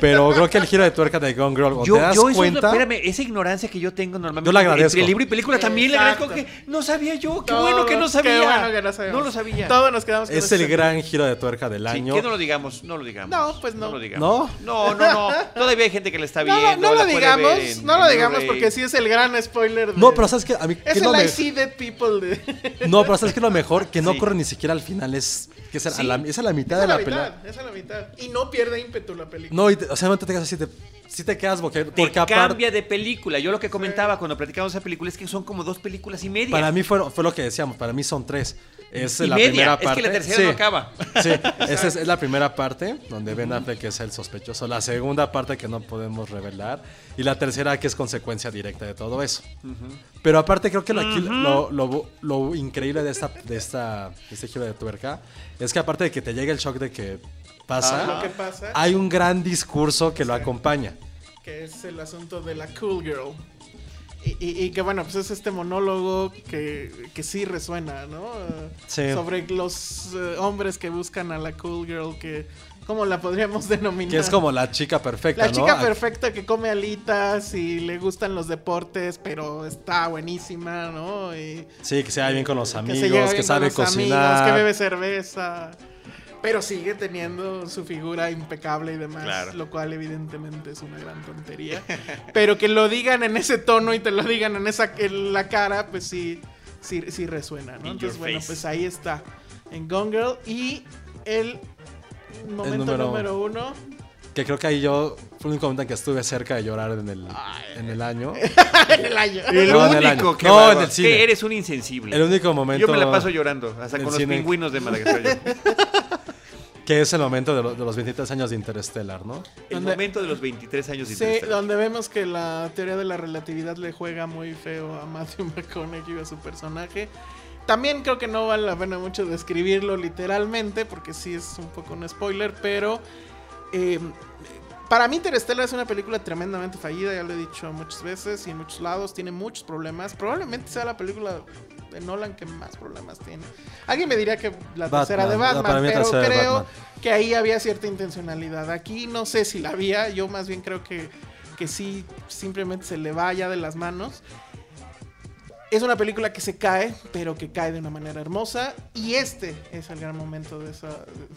Pero creo que el giro de tuerca de Gone Girl, Yo, te das yo eso es lo- cuenta... espérame, esa ignorancia que yo tengo normalmente Yo la agradezco. entre libro y película también le agradezco Exacto. que no sabía yo, qué Todo- bueno que no sabía. Qué bueno que no sabíamos. No lo sabía. Todos nos quedamos con es el gran giro de tuerca del Sí, año. que no lo digamos, no lo digamos. No, pues no. lo digamos. ¿No? No, no, no. Todavía hay gente que la está No, viendo. no, no lo digamos, en- no lo digamos porque sí es el gran spoiler. De, No, pero ¿sabes qué? A mí, Es ¿qué el no me- I see dead people de... No, pero ¿sabes qué es lo mejor? Que no Sí. ocurre ni siquiera al final. Es, que es, a Sí. la, es a la mitad es a de la la pelea. mitad, es a la mitad. Y no pierde ímpetu la película. No, y te- o sea, no te quedas así, te, sí te quedas porque, Te cambia de película. Yo lo que comentaba cuando platicamos esa película es que son como dos películas y media. Para mí fue, fue lo que decíamos, para mí son tres. Es Y la media, primera es que parte. la tercera no acaba. Sí, esa es, es la primera parte, donde Ben Affleck es el sospechoso. La segunda parte que no podemos revelar. Y la tercera que es consecuencia directa de todo eso. Pero aparte creo que lo, aquí lo, lo- lo increíble de esta, de esta de este giro de tuerca es que aparte de que te llegue el shock de que pasa, Lo que pasa, hay un gran discurso que lo acompaña. que es el asunto de la cool girl. Y, y- y que bueno, pues es este monólogo que, que sí resuena, ¿no? Sí. Sobre los eh, hombres que buscan a la cool girl, que... ¿Cómo la podríamos denominar? Que es como la chica perfecta, La ¿no? chica perfecta que come alitas y le gustan los deportes, pero está buenísima, ¿no? Y Sí, que se va bien con los amigos, que, lleva bien sabe los cocinar. amigos, que bebe cerveza. Pero sigue teniendo su figura impecable y demás, Claro. lo cual evidentemente es una gran tontería. Pero que lo digan en ese tono y te lo digan en esa en la cara, pues sí, sí, sí resuena, ¿no? In Entonces, bueno, face. pues ahí está. En Gone Girl y el momento número- número uno. Que creo que ahí yo fue el único momento en que estuve cerca de llorar en el, en el año. el año. El No, en el único año. que No, en el cine. que eres un insensible. El único momento. Yo me la paso llorando, hasta con los cine. pingüinos de Madagascar. Que es el momento de, lo- de los 23 años de Interstellar, ¿no? El momento de los 23 años de Sí, Interstellar. donde vemos que la teoría de la relatividad le juega muy feo a Matthew McConaughey y a su personaje. También creo que no vale la pena mucho describirlo literalmente, porque sí es un poco un spoiler, pero eh, para mí Interstellar es una película tremendamente fallida, ya lo he dicho muchas veces y en muchos lados, tiene muchos problemas. Probablemente sea la película de Nolan que más problemas tiene. Alguien me diría que la Batman, tercera de Batman, pero tercera creo Batman. que ahí había cierta intencionalidad. Aquí no sé si la había, yo más bien creo que, que sí, simplemente se le va ya de las manos. Es una película que se cae, pero que cae de una manera hermosa. Y este es el gran momento de esa,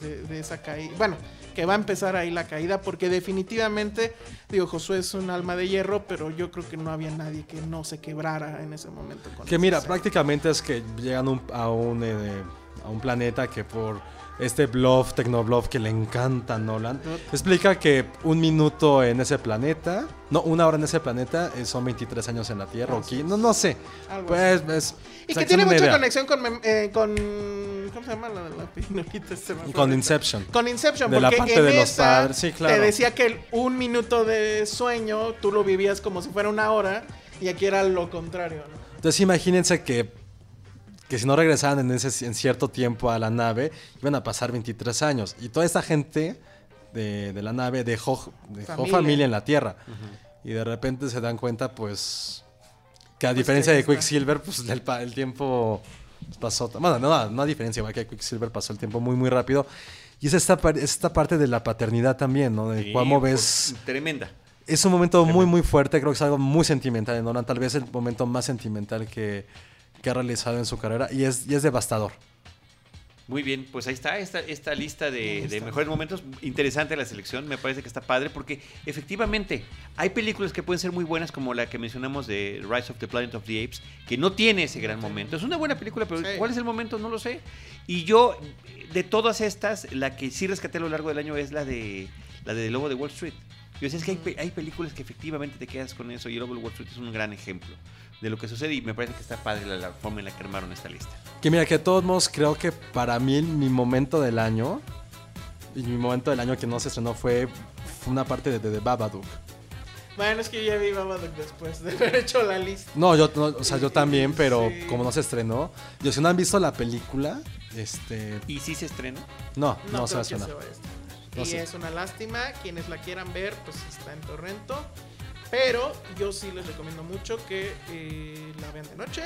de, de esa caída. Bueno, que va a empezar ahí la caída, porque definitivamente, digo, Josué es un alma de hierro, pero yo creo que no había nadie que no se quebrara en ese momento. con Que mira, escena. prácticamente es que llegan un- a, un, eh, a un planeta que por este bluff, tecnobluff que le encanta a Nolan, explica que un minuto en ese planeta, no, una hora en ese planeta eh, son 23 años en la Tierra, o no, no sé. Algo Pues, es, Y que tiene mucha idea. conexión con, eh, con. ¿Cómo se llama la, la? Se me Con. Inception. Con Inception, De la porque parte en de los esa padres, sí, claro. te decía que el- un minuto de sueño tú lo vivías como si fuera una hora y aquí era lo contrario. ¿no? Entonces imagínense que, que si no regresaban en, ese, en cierto tiempo a la nave, iban a pasar 23 años. Y toda esta gente de, de la nave dejó, dejó Familia. familia. en la Tierra. Y de repente se dan cuenta, pues, que a Pues diferencia que de. Quicksilver, pues el, el tiempo pasó... Bueno, no, no a diferencia, igual que Quicksilver pasó el tiempo muy, muy rápido. Y es esta, esta parte de la paternidad también, ¿no? De Sí, cómo pues, ves... Tremenda. Es un momento muy, muy fuerte. Creo que es algo muy sentimental de Nolan. Tal vez el momento más sentimental que, que ha realizado en su carrera. Y es, y es devastador. Muy bien, pues ahí está esta, esta lista de, de mejores momentos. Interesante la selección, me parece que está padre porque efectivamente hay películas que pueden ser muy buenas como la que mencionamos de Rise of the Planet of the Apes, que no tiene ese gran momento. Es una buena película, pero Sí. ¿cuál es el momento? No lo sé. Y yo, de todas estas, la que sí rescaté a lo largo del año es la de la de Lobo de Wall Street. Yo decía, es que hay, pe- hay películas que efectivamente te quedas con eso y Lobo de Wall Street es un gran ejemplo de lo que sucede y me parece que está padre la, la forma en la que armaron esta lista. Que mira, que de todos modos creo que para mí mi momento del año, y mi momento del año que no se estrenó fue, fue una parte de, de The Babadook. Bueno, es que yo ya vi Babadook después de haber hecho la lista. No, yo, no, o sea, yo también, pero Sí. como no se estrenó. Yo, si no han visto la película, este. ¿Y si se estrena? No, no, No, se va a estrenar. a. No y sé. es una lástima. Quienes la quieran ver, pues está en Torrento. Pero yo sí les recomiendo mucho que eh, la vean de noche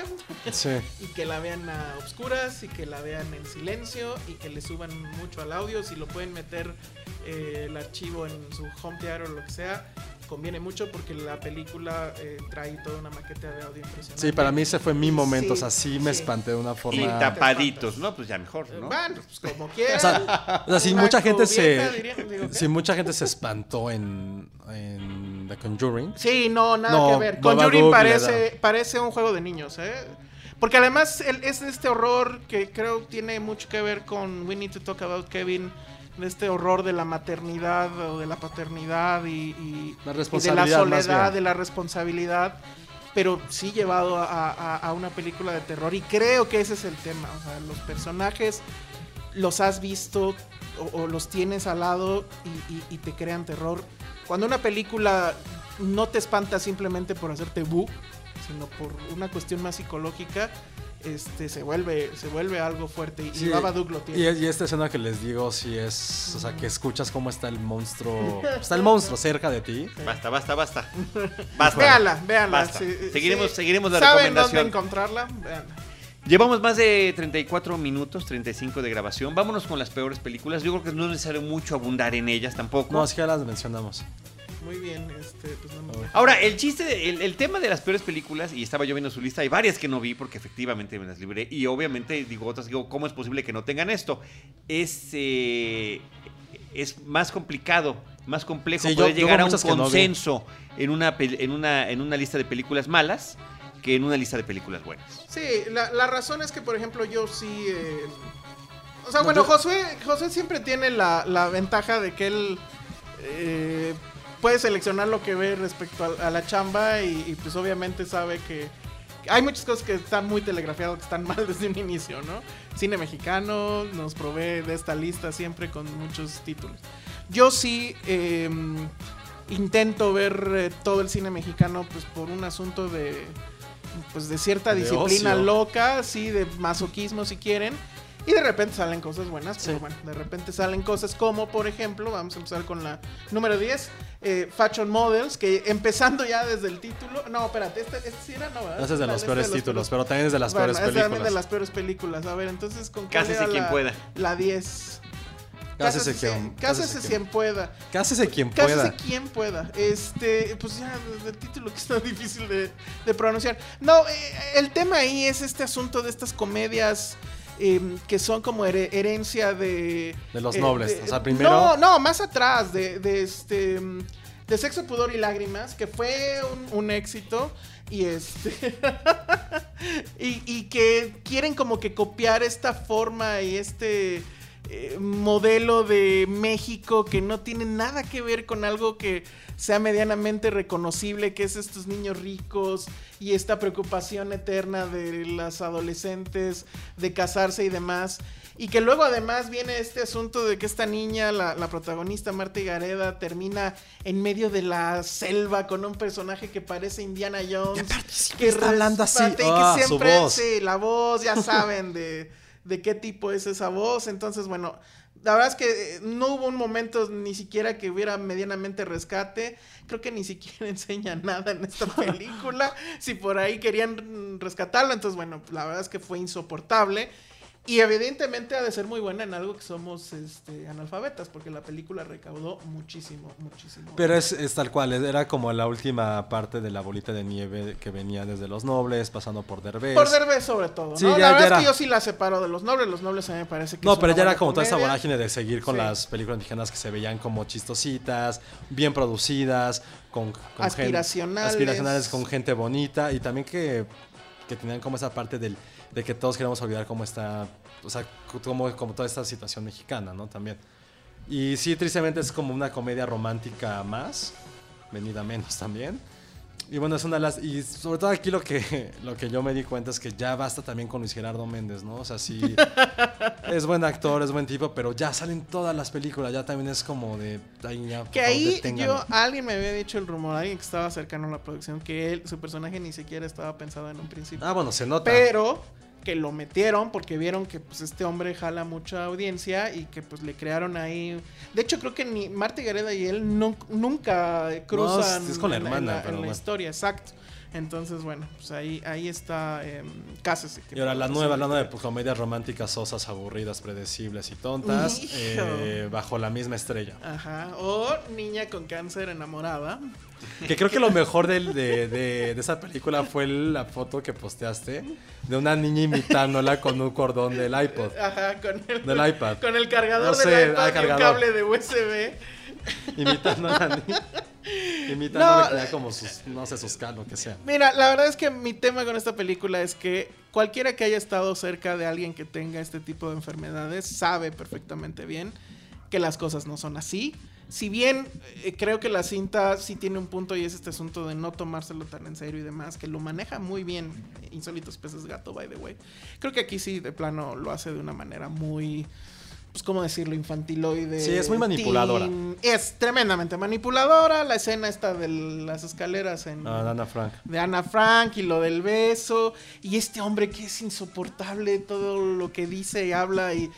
Sí. y que la vean a obscuras y que la vean en silencio y que le suban mucho al audio. Si lo pueden meter eh, el archivo en su home theater o lo que sea, conviene mucho porque la película eh, trae toda una maqueta de audio impresionante. Sí, para mí ese fue mi momento. o sea, Sí, sí me sí. espanté de una Y forma. tapaditos, ¿no? Pues ya mejor, ¿no? Bueno, pues como quieran. O sea, o sea, si mucha gente se. Si mucha gente se espantó en, en The Conjuring. Sí, no, nada No, que ver. Conjuring parece, parece un juego de niños, ¿eh? Porque además el- es este horror que creo tiene mucho que ver con We Need to Talk About Kevin, de este horror de la maternidad o de la paternidad y, y- La y de la soledad, de la responsabilidad, pero sí llevado a, a- a una película de terror. Y creo que ese es el tema. O sea, los personajes los has visto o, o los tienes al lado y, y- y te crean terror. Cuando una película no te espanta simplemente por hacerte bu, sino por una cuestión más psicológica, este se vuelve se vuelve algo fuerte y, Sí, y Babadook lo tiene. Y, y esta escena que les digo, sí es. O sea, que escuchas cómo está el monstruo. Está el monstruo cerca de ti. Basta, basta, basta. Basta. Véanla, véanla. Basta. sí, Seguiremos- sí. seguiremos la ¿Saben recomendación. dónde encontrarla? Véanla. Llevamos más de 34 minutos, 35 de grabación. Vámonos con las peores películas. Yo creo que no es necesario mucho abundar en ellas tampoco. No, es que ya las mencionamos. Muy bien, este, pues no me- Ahora, el chiste, de- el, el tema de las peores películas, y estaba yo viendo su lista, hay varias que no vi porque efectivamente me las libré, y obviamente digo otras, digo, ¿cómo es posible que no tengan esto? Es, eh, es más complicado, más complejo Sí, poder yo llegar a un no consenso en, una, en, una, en una lista de películas malas que en una lista de películas buenas. Sí, la, la razón es que, por ejemplo, yo sí. eh, o sea, No, bueno, yo- Josué, Josué siempre tiene la, la ventaja de que él eh, puede seleccionar lo que ve respecto a, a la chamba y, y, pues obviamente sabe que hay muchas cosas que están muy telegrafiadas, que están mal desde un inicio, ¿no? Cine mexicano nos provee de esta lista siempre con muchos títulos. Yo sí eh, intento ver eh, todo el cine mexicano pues por un asunto de pues de cierta De disciplina ocio. loca, sí, de masoquismo si quieren. Y de repente salen cosas buenas, pero Sí. bueno, de repente salen cosas como, por ejemplo, vamos a empezar con la número 10, eh, Fashion Models, que empezando ya desde el título, no, espérate, este, este sí era, no, ¿verdad? Ese es de los peores los títulos, peores- pero también es de las Bueno, peores es también películas. de las peores películas. A ver, entonces, ¿con cuál Cásese era quien la- pueda. La 10. Cásese quien- Cásese cásese quien pueda. Cásese quien Cásese pueda. quien pueda. Este, pues ya, desde el título que está difícil de, de pronunciar. No, eh, el tema ahí es este asunto de estas comedias eh, que son como here- herencia de. De los eh, nobles. de- O sea, primero- No, no, más atrás, de, de este. mm, De Sexo, Pudor y Lágrimas, que fue un, un éxito. Y este. y, y que quieren como que copiar esta forma y este eh, modelo de México que no tiene nada que ver con algo que sea medianamente reconocible, que es estos niños ricos y esta preocupación eterna de las adolescentes de casarse y demás. Y que luego además viene este asunto de que esta niña, la, la protagonista Marta Gareda, termina en medio de la selva con un personaje que parece Indiana Jones. siempre está hablando así. Y que Ah, su siempre, voz. sí, la voz, ya saben de, de qué tipo es esa voz. Entonces, bueno, la verdad es que eh, no hubo un momento ni siquiera que hubiera medianamente rescate. Creo que ni siquiera enseña nada en esta película. si por ahí querían rescatarlo, entonces, bueno, la verdad es que fue insoportable. Y evidentemente ha de ser muy buena en algo que somos este, analfabetas, porque la película recaudó muchísimo, muchísimo. Pero es, es tal cual, era como la última parte de la bolita de nieve que venía desde los nobles, pasando por Derbez. Por Derbez sobre todo, Sí, ¿no? ya- la verdad ya es que era- yo sí la separo de los nobles. Los nobles a mí me parece que No, pero ya era como toda esa vorágine de seguir con Sí. las películas mexicanas que se veían como chistositas, bien producidas, con, con Aspiracionales. aspiracionales, con gente bonita y también que, que tenían como esa parte del, de que todos queremos olvidar cómo está, o sea, como, como toda esta situación mexicana, ¿no? También. Y sí, tristemente es como una comedia romántica más, venida menos también. Y bueno, es una de las. Y sobre todo aquí lo que, lo que yo me di cuenta es que ya basta también con Luis Gerardo Méndez, ¿no? O sea, sí. es buen actor, es buen tipo, pero ya salen todas las películas. Ya también es como de. Ya, Que ahí yo, alguien me había dicho el rumor, alguien que estaba cercano a la producción, que él, su personaje ni siquiera estaba pensado en un principio. Ah, bueno, se nota. pero que lo metieron porque vieron que pues este hombre jala mucha audiencia y que pues le crearon ahí de hecho creo que ni Marta Gareda y él no- nunca cruzan es con la en hermana, en la, pero en la bueno. historia exacto entonces bueno pues ahí ahí está eh, Cásese que Y ahora la nueva, la nueva de pues, comedias románticas sosas, aburridas, predecibles y tontas, eh, bajo la misma estrella. Ajá. O niña con cáncer enamorada. Que creo que lo mejor del- de, de- de esa película fue la foto que posteaste de una niña imitándola con un cordón del iPod, Ajá, con el, del iPad. con el cargador No sé, del iPad ah, y un cargador. cable de USB. Imitando a. Imitando No. como sus, no sé, sus canos, lo que sea. Mira, la verdad es que mi tema con esta película es que cualquiera que haya estado cerca de alguien que tenga este tipo de enfermedades sabe perfectamente bien que las cosas no son así. Si bien eh, creo que la cinta sí tiene un punto y es este asunto de no tomárselo tan en serio y demás, que lo maneja muy bien Insólitos Peces Gato, by the way. Creo que aquí sí, de plano, lo hace de una manera muy, pues, ¿cómo decirlo? Infantiloide. Sí, es muy manipuladora. teen. Es tremendamente manipuladora. La escena esta de las escaleras en Ah, Dana Frank. de Ana Frank y lo del beso y este hombre que es insoportable todo lo que dice y habla y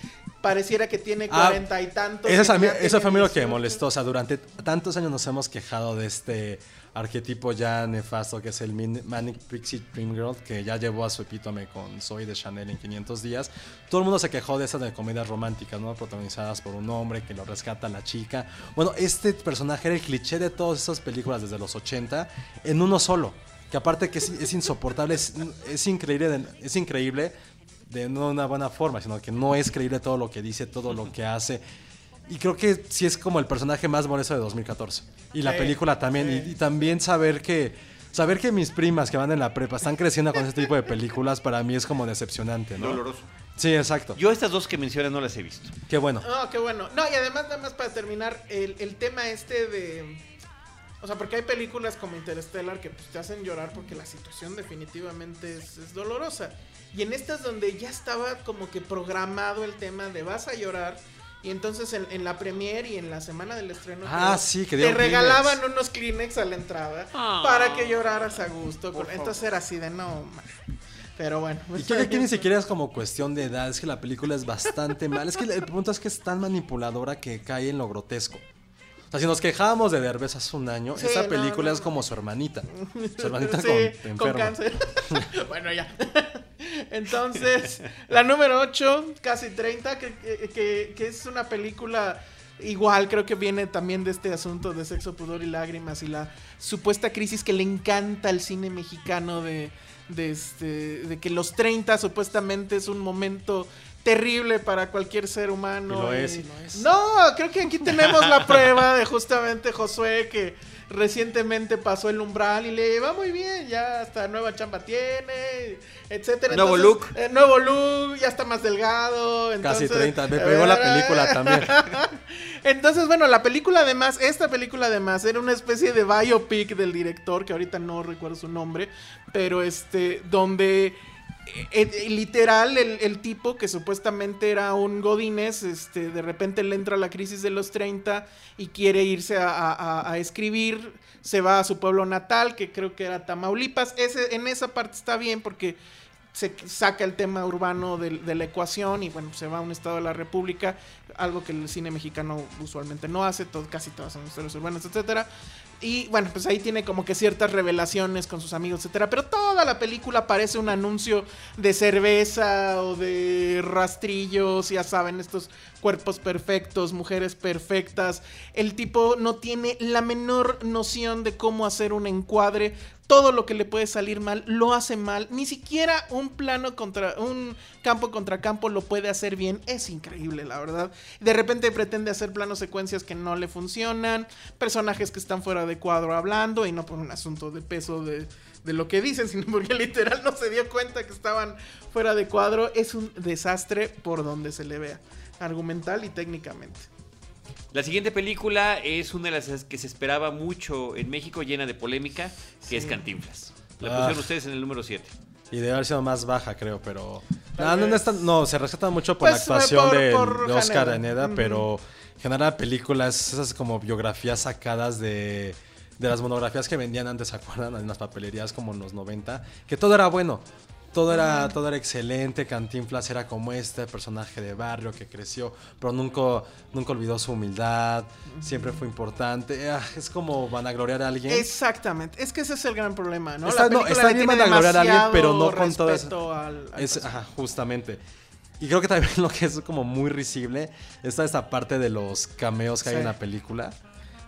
pareciera que tiene Ah, cuarenta y tantos. Eso, es a y mí- ya eso fue a mí lo que me 18. molestó. O sea, durante tantos años nos hemos quejado de este arquetipo ya nefasto que es el Manic Pixie Dream Girl, que ya llevó a su epítome con Zoe de Chanel en 500 días. Todo el mundo se quejó de esas de comedias románticas, ¿no? Protagonizadas por un hombre que lo rescata a la chica. Bueno, este personaje era el cliché de todas esas películas desde los 80 en uno solo. Que aparte que es, es insoportable, es, es increíble, es increíble de no una buena forma, sino que no es creíble todo lo que dice, todo lo que hace. Y creo que sí es como el personaje más molesto de 2014. Y la Sí, película también. sí. Y, y también saber que saber que mis primas que van en la prepa están creciendo con este tipo de películas para mí es como decepcionante, ¿no? Doloroso. Sí, exacto. Yo estas dos que mencionas no las he visto. Qué bueno. No, qué bueno. No, y además, nada más para terminar, el, el tema este de. O sea, porque hay películas como Interstellar que pues, te hacen llorar porque la situación definitivamente es, es dolorosa. Y en estas donde ya estaba como que programado el tema de vas a llorar. Y entonces en, en la premiere y en la semana del estreno Ah, creo, sí, que te regalaban Kleenex. unos Kleenex a la entrada Ah. para que lloraras a gusto. Por entonces era así de no. man". Pero bueno. Y creo que aquí ni siquiera es como cuestión de edad, es que la película es bastante mal. Es que el punto es que es tan manipuladora que cae en lo grotesco. O sea, si nos quejábamos de Derbez hace un año, Sí, esa película no. es como su hermanita. Su hermanita Sí, con, con cáncer. bueno, ya. Entonces, la número 8, casi 30, que, que- que es una película igual, creo que viene también de este asunto de sexo, pudor y lágrimas y la supuesta crisis que le encanta al cine mexicano de, de, este, de que los 30 supuestamente es un momento terrible para cualquier ser humano. Y lo es, y lo es. No, creo que aquí tenemos la prueba de justamente Josué que recientemente pasó el umbral y le va muy bien, ya hasta nueva chamba tiene, etcétera. Nuevo Entonces, look. eh, nuevo look, ya está más delgado. Casi entonces- 30. Me pegó la película también. Entonces, bueno, la película además, esta película además era una especie de biopic del director, que ahorita no recuerdo su nombre, pero este, donde eh, eh, literal el, tipo que supuestamente era un Godínez, este, de repente le entra la crisis de los 30 y quiere irse a, escribir, se va a su pueblo natal, que creo que era Tamaulipas, Ese, en esa parte está bien porque se saca el tema urbano de, la ecuación y bueno, se va a un estado de la república, algo que el cine mexicano usualmente no hace, todo, casi todas son historias urbanas, etcétera. Y bueno, pues ahí tiene como que ciertas revelaciones con sus amigos, etcétera. Pero toda la película parece un anuncio de cerveza o de rastrillos, ya saben, estos cuerpos perfectos, mujeres perfectas. El tipo no tiene la menor noción de cómo hacer un encuadre. Todo lo que le puede salir mal lo hace mal. Ni siquiera un plano contra un campo contra campo lo puede hacer bien. Es increíble, la verdad. De repente pretende hacer planos secuencias que no le funcionan, personajes que están fuera de cuadro hablando y no por un asunto de peso de, de lo que dicen, sino porque literal no se dio cuenta que estaban fuera de cuadro. Es un desastre por donde se le vea, argumental y técnicamente. La siguiente película es una de las que se esperaba mucho en México, llena de polémica, que es Cantinflas. La Ah. pusieron ustedes en el número 7. Y debe haber sido más baja, creo, pero. No, no, no, vez. es tan- no, se rescata mucho por Pues, la actuación por- de, por de Oscar. Aneda, pero en general películas, esas como biografías sacadas de, de las monografías que vendían antes, ¿se acuerdan? En las papelerías como en los 90, que todo era bueno. Todo era, todo era excelente, Cantinflas era como este personaje de barrio que creció, pero nunca, nunca olvidó su humildad, siempre fue importante. Ah, Es como vanagloriar a alguien. Exactamente. Es que ese es el gran problema, ¿no? Está- La no, está bien vanagloriar a alguien, pero no con todo eso. al- al Es, personaje. ajá, justamente. Y creo que también lo que es como muy risible está esta parte de los cameos que hay en la película.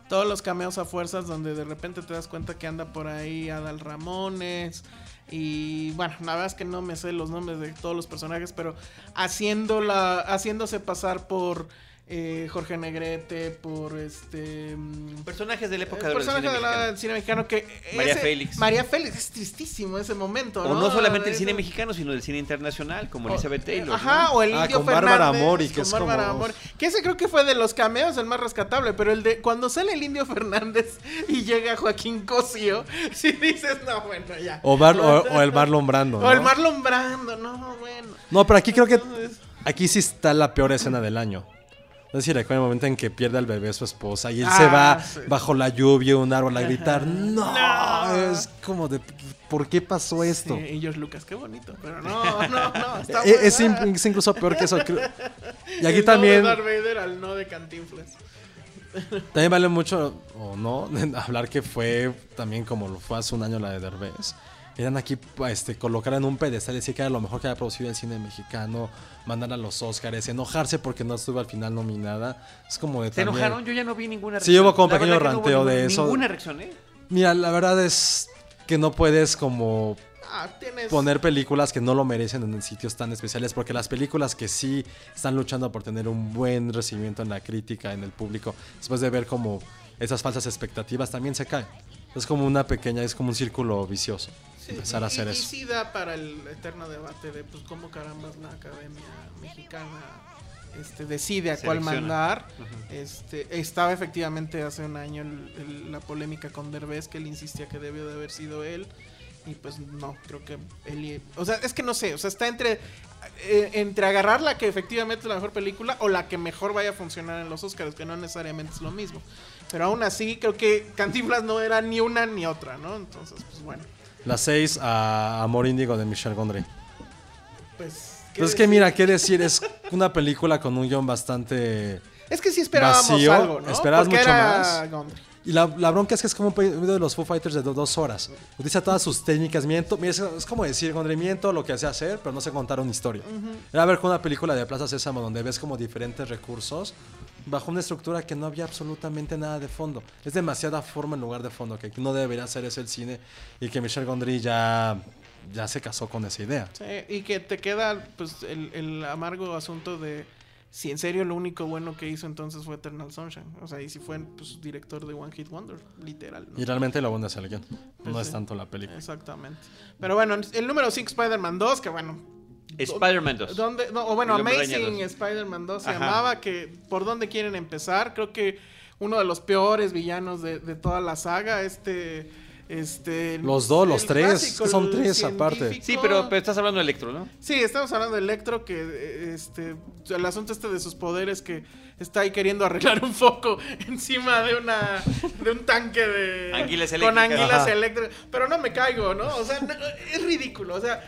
Todos los cameos a fuerzas donde de repente te das cuenta que anda por ahí Adal Ramones. Y bueno, la verdad es que no me sé los nombres de todos los personajes, pero haciendo la, haciéndose pasar por eh, Jorge Negrete, por este... mm, Personajes de la época el de personaje cine de la- mexicano. del cine mexicano que María ese- Félix. María Félix es tristísimo ese momento O no solamente el Eso- cine mexicano, sino del cine internacional, como o- Elizabeth Taylor. Ajá, ¿no? o el Ah, Indio con Bárbara Fernández. Mori, que con es Bárbara como- Mori. Que ese creo que fue de los cameos el más rescatable, pero el de cuando sale el Indio Fernández y llega Joaquín Cosio, si dices, no, bueno, ya. O, Bar- o- o el Marlon Brando. O el. Marlon Brando, no, bueno. No, pero aquí creo que aquí sí está la peor escena del año. No sé si recuerdan el momento en que pierde al bebé su esposa y él Ah, se va sí. bajo la lluvia, un árbol a gritar. No, No. es como de ¿por qué pasó esto? sí, y George Lucas, qué bonito, pero no, no, no. Está Eh, es, es incluso peor que eso. Y El aquí no también de Darth Vader al no de Cantinflas. También vale mucho, o no, hablar que fue también como lo fue hace un año la de Derbez. Eran aquí este, colocar en un pedestal y decir que era lo mejor que había producido el cine mexicano, mandar a los Oscars, enojarse porque no estuvo al final nominada. Es como de ¿Se también- enojaron? Yo ya no vi ninguna Sí, hubo como La pequeño no ranteo de eso. Ninguna reacción, ¿eh? Mira, la verdad es que no puedes como Ah, tienes... poner películas que no lo merecen en sitios tan especiales, porque las películas que sí están luchando por tener un buen recibimiento en la crítica, en el público, después de ver como esas falsas expectativas, también se caen. Es como una pequeña, es como un círculo vicioso. Sí, empezar y- a hacer y, eso. Y sí da para el eterno debate de pues cómo carambas la academia mexicana este, decide a cuál mandar. este, estaba efectivamente hace un año el- el- la polémica con Derbez que él insistía que debió de haber sido él. Y pues no, creo que él... O sea, es que no sé, o sea, está entre... eh, entre agarrar la que efectivamente es la mejor película o la que mejor vaya a funcionar en los Oscars, que no necesariamente es lo mismo. Pero aún así, creo que Cantinflas no era ni una ni otra, ¿no? Entonces, pues bueno. La 6 a Amor Índigo de Michel Gondry. Pues, ¿qué Pues es que mira, qué decir, es una película con un guion bastante... Es que sí esperábamos vacío, algo, ¿no? esperabas Porque mucho era más. Gondry. Y la, la bronca es que es como un video de los Foo Fighters de do- dos horas. Utiliza todas sus técnicas. Miento, es como decir, Gondry, miento lo que hace hacer, pero no sé contar una historia. Era ver con una película de Plaza Sésamo donde ves como diferentes recursos bajo una estructura que no había absolutamente nada de fondo. Es demasiada forma en lugar de fondo, que no debería ser eso el cine y que Michel Gondry ya, ya se casó con esa idea. Sí, y que te queda pues el, el amargo asunto de si en serio lo único bueno que hizo entonces fue Eternal Sunshine. O sea, y si fue pues, director de One Hit Wonder, literal. ¿no? Y realmente lo bueno es el guion, no Pues es sí. tanto la película. Exactamente. Pero bueno, el número 5 Spider-Man 2, que bueno, Spider-Man 2. ¿Dónde? No, o bueno, Amazing 2. Spider-Man 2 se Ajá. llamaba, que por dónde quieren empezar, creo que uno de los peores villanos de, de toda la saga, este... este Los dos, los tres, clásico, son tres aparte. Sí, pero, pero estás hablando de Electro, ¿no? Sí, estamos hablando de Electro, que eh, este, el asunto este de sus poderes, que está ahí queriendo arreglar un foco encima de una de un tanque de Anguilas con eléctricas. anguilas eléctricas, pero no me caigo, ¿no? O sea, no, es ridículo, o sea,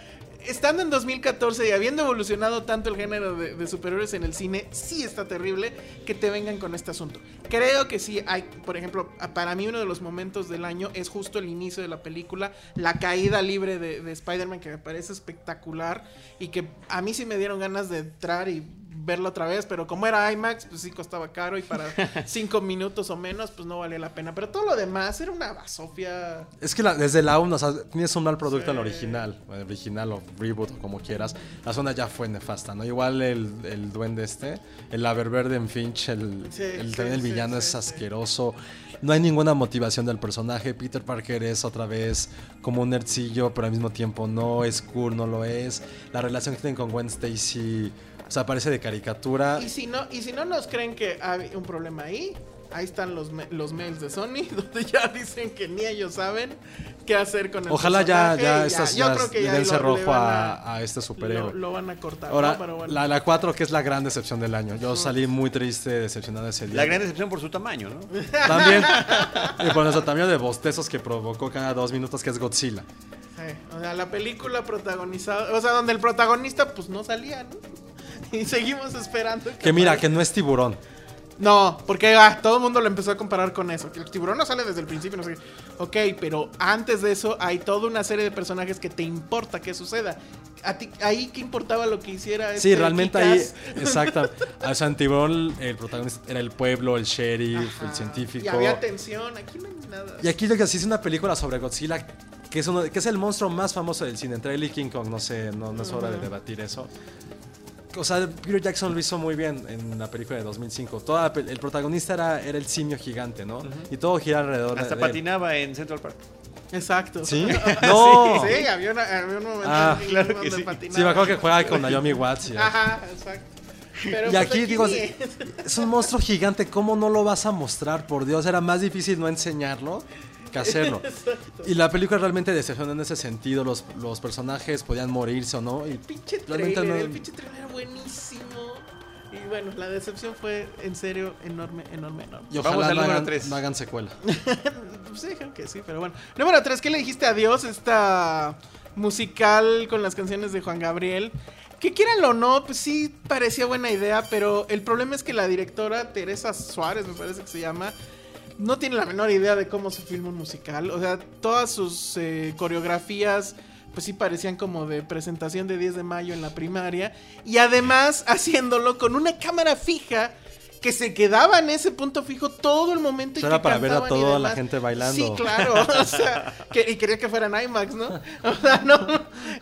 estando en 2014 y habiendo evolucionado tanto el género de, superhéroes en el cine, sí está terrible que te vengan con este asunto. Creo que sí hay, por ejemplo, para mí uno de los momentos del año es justo el inicio de la película, la caída libre de, de Spider-Man, que me parece espectacular y que a mí sí me dieron ganas de entrar y verlo otra vez, pero como era IMAX, pues sí costaba caro y para cinco minutos o menos, pues no valía la pena. Pero todo lo demás era una basofia. Es que la- desde la 1, o sea, tienes un mal producto en el Sí. original, o el original o reboot o como quieras. La zona ya fue nefasta, ¿no? Igual el, el duende este, el Aberverde en Finch, el, Sí, el- sí, también el sí, villano sí, es sí. asqueroso. No hay ninguna motivación del personaje. Peter Parker es otra vez como un nerdcillo, pero al mismo tiempo no es cool, no lo es. La relación que tienen con Gwen Stacy O sea, parece de caricatura. Y si no, y si no nos creen que hay un problema ahí, ahí están los, los mails de Sony, donde ya dicen que ni ellos saben qué hacer con el Ojalá ya, ya y estas yo ya creo que lo- van a, a este superhéroe. Lo, lo van a cortar. Ahora, ¿no? Pero bueno. la, la 4, que es la gran decepción del año. Yo salí muy triste, decepcionado ese día. La gran decepción por su tamaño, ¿no? También. y por nuestro tamaño de bostezos que provocó cada dos minutos, que es Godzilla. Sí, o sea, la película protagonizada, o sea, donde el protagonista pues no salía, ¿no? Y seguimos esperando. Que mira, aparezca. que no es tiburón. No, porque ah, todo el mundo lo empezó a comparar con eso. Que el tiburón no sale desde el principio, no sé qué. Ok, pero antes de eso hay toda una serie de personajes que te importa que suceda. A ti, ahí qué importaba lo que hiciera Sí, este realmente ahí, exacto. O sea, en Tiburón el protagonista era el pueblo, el sheriff, el científico. Y había tensión, aquí no hay nada. Y aquí lo que sí es una película sobre Godzilla, que es, uno, que es el monstruo más famoso del cine. Entre él y King Kong, no sé, no, no es hora de debatir eso. O sea, Peter Jackson lo hizo muy bien en la película de 2005. Toda el protagonista era, era el simio gigante, ¿no? Y todo gira alrededor Hasta de él. patinaba en Central Park. Exacto. ¿Sí? ¡No! Sí, había, una- había un momento Ah, en claro que donde sí. patinaba. Sí, me acuerdo que juega con Naomi Watts. y- Ajá, exacto. Pero, Y pues, aquí digo, es. es un monstruo gigante, ¿cómo no lo vas a mostrar? Por Dios, era más difícil no enseñarlo que hacerlo. Y la película realmente decepcionó en ese sentido, los, los personajes podían morirse o no. Y pinche realmente trailer, no- el pinche trailer era buenísimo. Y bueno, la decepción fue en serio enorme, enorme, enorme. y Vamos ojalá al no número hagan, tres. no hagan secuela. Pues sí, creo que sí, pero bueno. Número 3, ¿qué le dijiste adiós? Esta musical con las canciones de Juan Gabriel. Que quieran o no, pues sí parecía buena idea, pero el problema es que la directora, Teresa Suárez, me parece que se llama, no tiene la menor idea de cómo se filma un musical. O sea, todas sus eh, coreografías, pues sí parecían como de presentación de 10 de mayo en la primaria. Y además haciéndolo con una cámara fija que se quedaba en ese punto fijo todo el momento. y Era para ver a toda la gente bailando. Sí, claro. O sea, que- y quería que fueran IMAX, ¿no? O sea, no.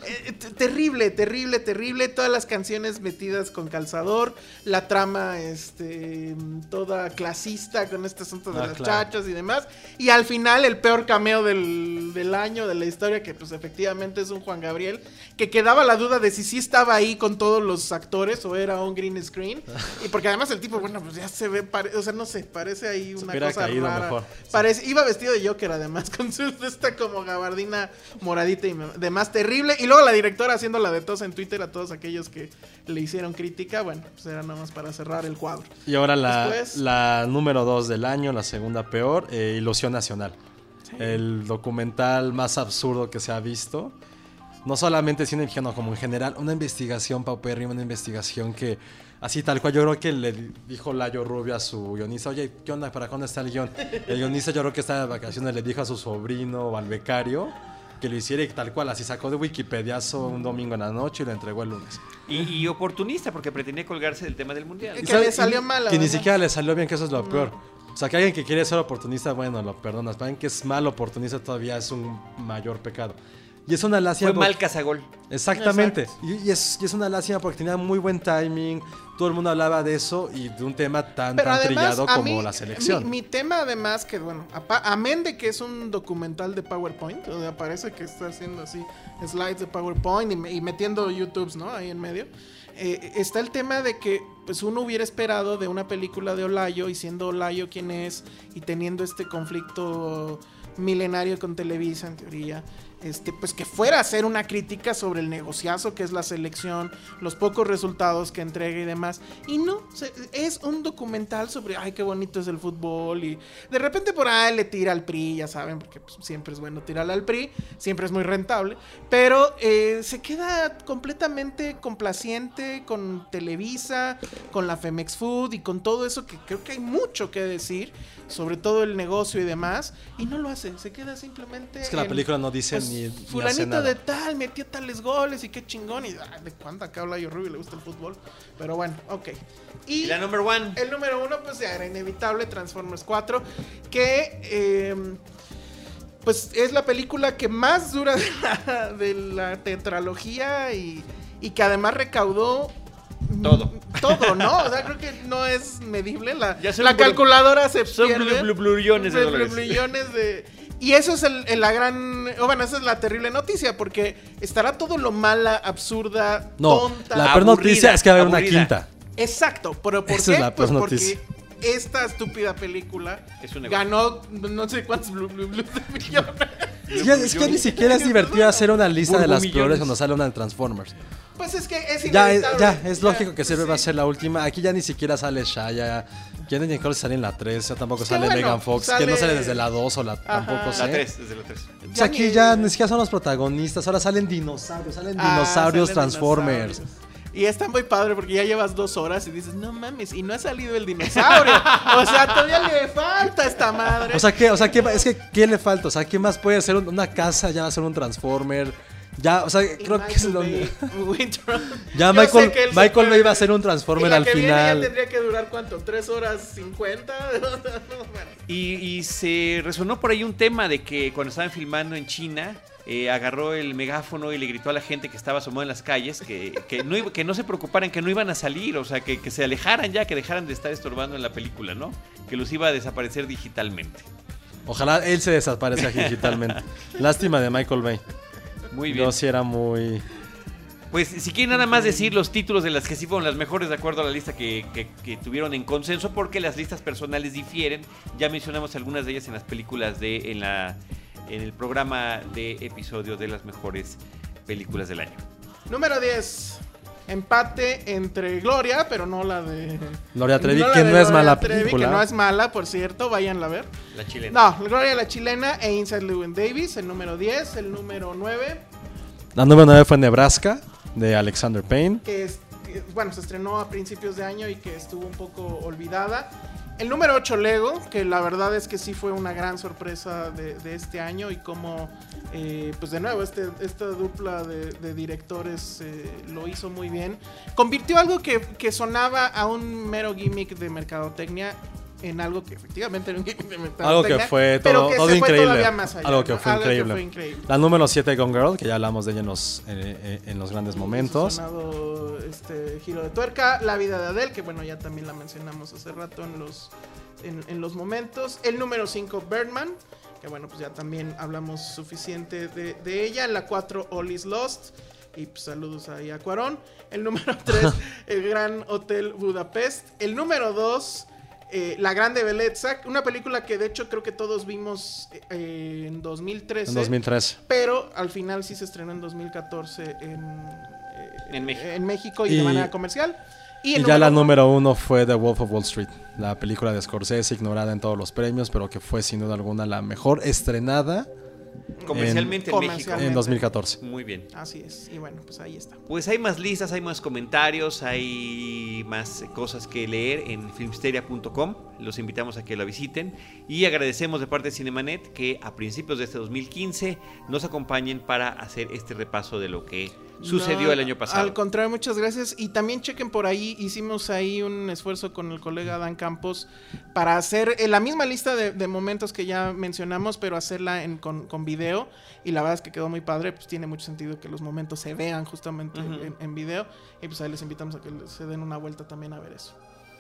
eh, terrible, terrible, terrible. Todas las canciones metidas con calzador. La trama, este, toda clasista con este asunto de Ah, las claro. chachas y demás. Y al final, el peor cameo del, del año, de la historia, que pues efectivamente es un Juan Gabriel, que quedaba la duda de si sí estaba ahí con todos los actores o era un green screen. Y porque además el tipo, bueno, pues ya se ve, pare- o sea, no sé, parece ahí una cosa caído rara. mejor. Parece, iba vestido de Joker además, con su esta como gabardina moradita y demás terrible. Y luego la directora haciendo la de tos en Twitter a todos aquellos que le hicieron crítica. Bueno, pues era nada más para cerrar el cuadro. Y ahora la, Después- la número 2 del año, la segunda peor, eh, Ilusión Nacional. El documental más absurdo que se ha visto. No solamente cine mexicano, como en general, una investigación paupérrima, una investigación que, así tal cual, yo creo que le dijo Layo Rubio a su guionista, oye, ¿qué onda? ¿Para cuándo está el guion? El guionista yo creo que está de vacaciones, le dijo a su sobrino o al becario que lo hiciera y tal cual, así sacó de Wikipediazo un domingo en la noche y lo entregó el lunes. Y, y oportunista, porque pretendía colgarse del tema del mundial. Que Y sabe- le salió mal, Que ni siquiera le salió bien, que eso es lo peor. O sea, que alguien que quiere ser oportunista, bueno, lo perdonas. Para alguien que es mal oportunista todavía es un mayor pecado. Y es una lástima. Fue porque- mal cazagol. Exactamente. Y, y es, y es una lástima porque tenía muy buen timing. Todo el mundo hablaba de eso y de un tema tan, Pero tan además, trillado a como mí, la selección. Mi, mi tema, además, que bueno, amén de que es un documental de PowerPoint, donde aparece que está haciendo así slides de PowerPoint y metiendo YouTubes, ¿no? Ahí en medio. Eh, está el tema de que pues uno hubiera esperado de una película de Olayo y siendo Olayo quien es y teniendo este conflicto milenario con Televisa en teoría este pues que fuera a hacer una crítica sobre el negociazo que es la selección los pocos resultados que entrega y demás. Y no se- es un documental sobre ay qué bonito es el fútbol y de repente por ahí le tira al PRI ya saben porque pues, siempre es bueno tirarle al PRI siempre es muy rentable pero eh, se queda completamente complaciente con Televisa con la Femex Food y con todo eso que creo que hay mucho que decir sobre todo el negocio y demás y no lo hace se queda simplemente Es que la película no dice pues, ni, ni hace fulanito nada. de tal metió tales goles y qué chingón y ay, de cuándo acá habla yo Rubio le gusta el fútbol pero bueno ok Y y la number one. el número uno, pues ya era inevitable, Transformers 4, que eh, pues es la película que más dura de la, de la tetralogía y, y que además recaudó Todo. Todo, ¿no? O sea, creo que no es medible. La, Ya son la calculadora se son pierde. blu- blu- blurrillones de Blu- dólares. de... Y eso es el, el- la gran. Bueno, esa es la terrible noticia, porque estará todo lo mala, absurda, No, tonta. la peor aburrida, noticia es que va a haber una quinta. Exacto, pero ¿por Esa qué? es la pues porque noticia. esta estúpida película Es ganó no sé cuántos blue, blue, blue de millones. Ya- es que ni siquiera es divertido hacer una lista de las peores cuando sale una de Transformers. Pues es que es Ya, es- inevitable. ya, es Ya, lógico que pues siempre va a ser la última. Aquí ya ni siquiera sale Shaya. Ya ni Nicole sale en la 3, ya tampoco que sale bueno, Megan Fox, que sale- no sale desde la 2 o la tampoco sé. La 3, desde la 3. O sea, aquí ya ni siquiera son los protagonistas, ahora salen dinosaurios, salen Ah, dinosaurios salen Transformers. dinosaurios. Y está muy padre porque ya llevas dos horas y dices, no mames, y no ha salido el dinosaurio. o sea, todavía le falta a esta madre. O sea, ¿qué, o sea ¿qué, es que ¿qué le falta? O sea, ¿qué más puede ser un- una casa? Ya va a ser un Transformer. Ya, o sea, Y creo que es. Michael Winter- Ya Yo Michael, Michael puede- Bay va a ser un Y Transformer la al que viene ya final. tendría que durar cuánto, tres horas cincuenta. Y, y se resonó por ahí un tema de que cuando estaban filmando en China, eh, agarró el megáfono y le gritó a la gente que estaba asomada en las calles que, que, no, iba- que no se preocuparan, que no iban a salir, o sea, que, que se alejaran ya, que dejaran de estar estorbando en la película, ¿no? Que los iba a desaparecer digitalmente. Ojalá él se desaparezca digitalmente. Lástima de Michael Bay. Muy bien. Yo sí era muy... Pues si quieren nada más decir los títulos de las que sí fueron las mejores de acuerdo a la lista que, que- que tuvieron en consenso, porque las listas personales difieren. Ya mencionamos algunas de ellas en las películas de, en la, en el programa de episodio de las mejores películas del año. Número 10. Empate entre Gloria, pero no la de. Gloria Trevi, la que no es Gloria mala Trevi, película. que no es mala, por cierto, váyanla a ver. La chilena. No, Gloria la chilena e Inside Llewyn Davis, el número 10, el número 9, La número 9 fue Nebraska, de Alexander Payne. que es, que, bueno, se estrenó a principios de año y que estuvo un poco olvidada. El número 8, Lego, que la verdad es que sí fue una gran sorpresa de, este año y como, eh, pues de nuevo, este, esta dupla de, directores eh, lo hizo muy bien. Convirtió algo que sonaba a un mero gimmick de mercadotecnia en algo que efectivamente era un gimmick de mercadotecnia. Algo que fue pero todo, que todo se fue increíble. todavía más allá, algo que ¿no? fue increíble. fue increíble. La número 7, Gone Girl, que ya hablamos de ella en los, eh, en los grandes momentos. Sonado, este giro de tuerca, la vida de Adele, que bueno, ya también la mencionamos hace rato en los, en, en los momentos. El número 5, Birdman, que bueno, pues ya también hablamos suficiente de, de ella. La 4, All is Lost. Y pues, saludos ahí a Cuarón. El número 3, El Gran Hotel Budapest. El número 2, eh, La Grande Bellezza. Una película que de hecho creo que todos vimos eh, en 2013. En 2003. Pero al final sí se estrenó en 2014 en, eh, En México. en México y, de manera comercial. Y, ya la uno- número uno fue The Wolf of Wall Street, la película de Scorsese, ignorada en todos los premios, pero que fue sin duda alguna la mejor estrenada Comercialmente en, México. Comercialmente. en 2014. Muy bien. Así es. Y bueno, pues ahí está. Pues hay más listas, hay más comentarios, hay más cosas que leer en filmsteria.com. Los invitamos a que la visiten. Y agradecemos de parte de Cinemanet que a principios de este 2015 nos acompañen para hacer este repaso de lo que sucedió No, el año pasado. Al contrario, muchas gracias. Y también chequen por ahí, hicimos ahí un esfuerzo con el colega Dan Campos para hacer eh, la misma lista de, de momentos que ya mencionamos, pero hacerla en, con, con video. Y la verdad es que quedó muy padre, pues tiene mucho sentido que los momentos se vean justamente en, en video. Y pues ahí les invitamos a que se den una vuelta también a ver eso.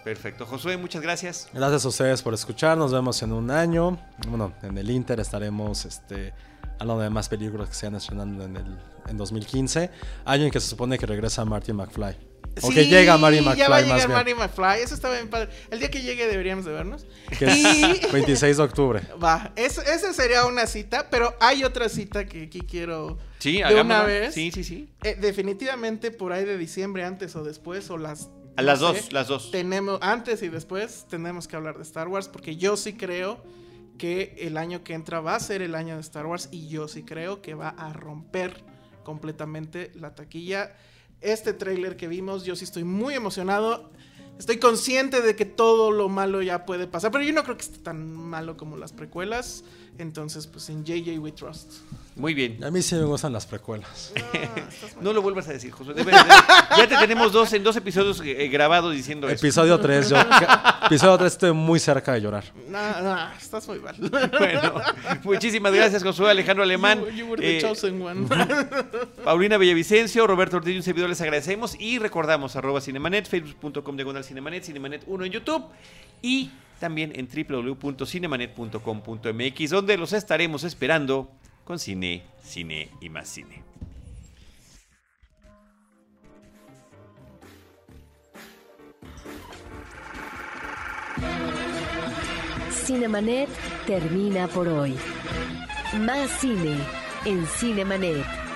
Perfecto. Josué, muchas gracias. Gracias a ustedes por escuchar, nos vemos en un año. Bueno, en el Inter estaremos este, hablando de más películas que se van estrenando en, el, en 2015. Año en que se supone que regresa Marty McFly. O que Sí, llega Marty McFly ya va a más llegar bien. Marty McFly. Eso está bien padre. El día que llegue deberíamos de vernos. Que es Y 26 de octubre. va, es- esa sería una cita, pero hay otra cita que aquí quiero Sí, de hagámosla. una vez. Sí, sí, sí. Eh, definitivamente por ahí de diciembre, antes o después, o las... A las dos, las dos. Tenemos, antes y después, tenemos que hablar de Star Wars, porque yo sí creo que el año que entra va a ser el año de Star Wars y yo sí creo que va a romper completamente la taquilla. Este tráiler que vimos, yo sí estoy muy emocionado. Estoy consciente de que todo lo malo ya puede pasar, pero yo no creo que esté tan malo como las precuelas. Entonces, pues en JJ We Trust. Muy bien. A mí sí me gustan las precuelas. No lo vuelvas a decir, Josué. de verdad, ya te tenemos dos en dos episodios eh, grabados diciendo eso. Episodio 3, yo. Episodio 3 estoy muy cerca de llorar. No, no, estás muy mal. Bueno, muchísimas gracias, Josué Alejandro Alemán. You, you were the Eh, chosen one. Paulina Villavicencio, Roberto Ortiz y un servidor les agradecemos y recordamos arroba Cinemanet, facebook.com diagonal Cinemanet, Cinemanet 1 en YouTube y también en www.cinemanet.com.mx donde los estaremos esperando con cine, cine y más cine. Cinemanet termina por hoy. Más cine en Cinemanet.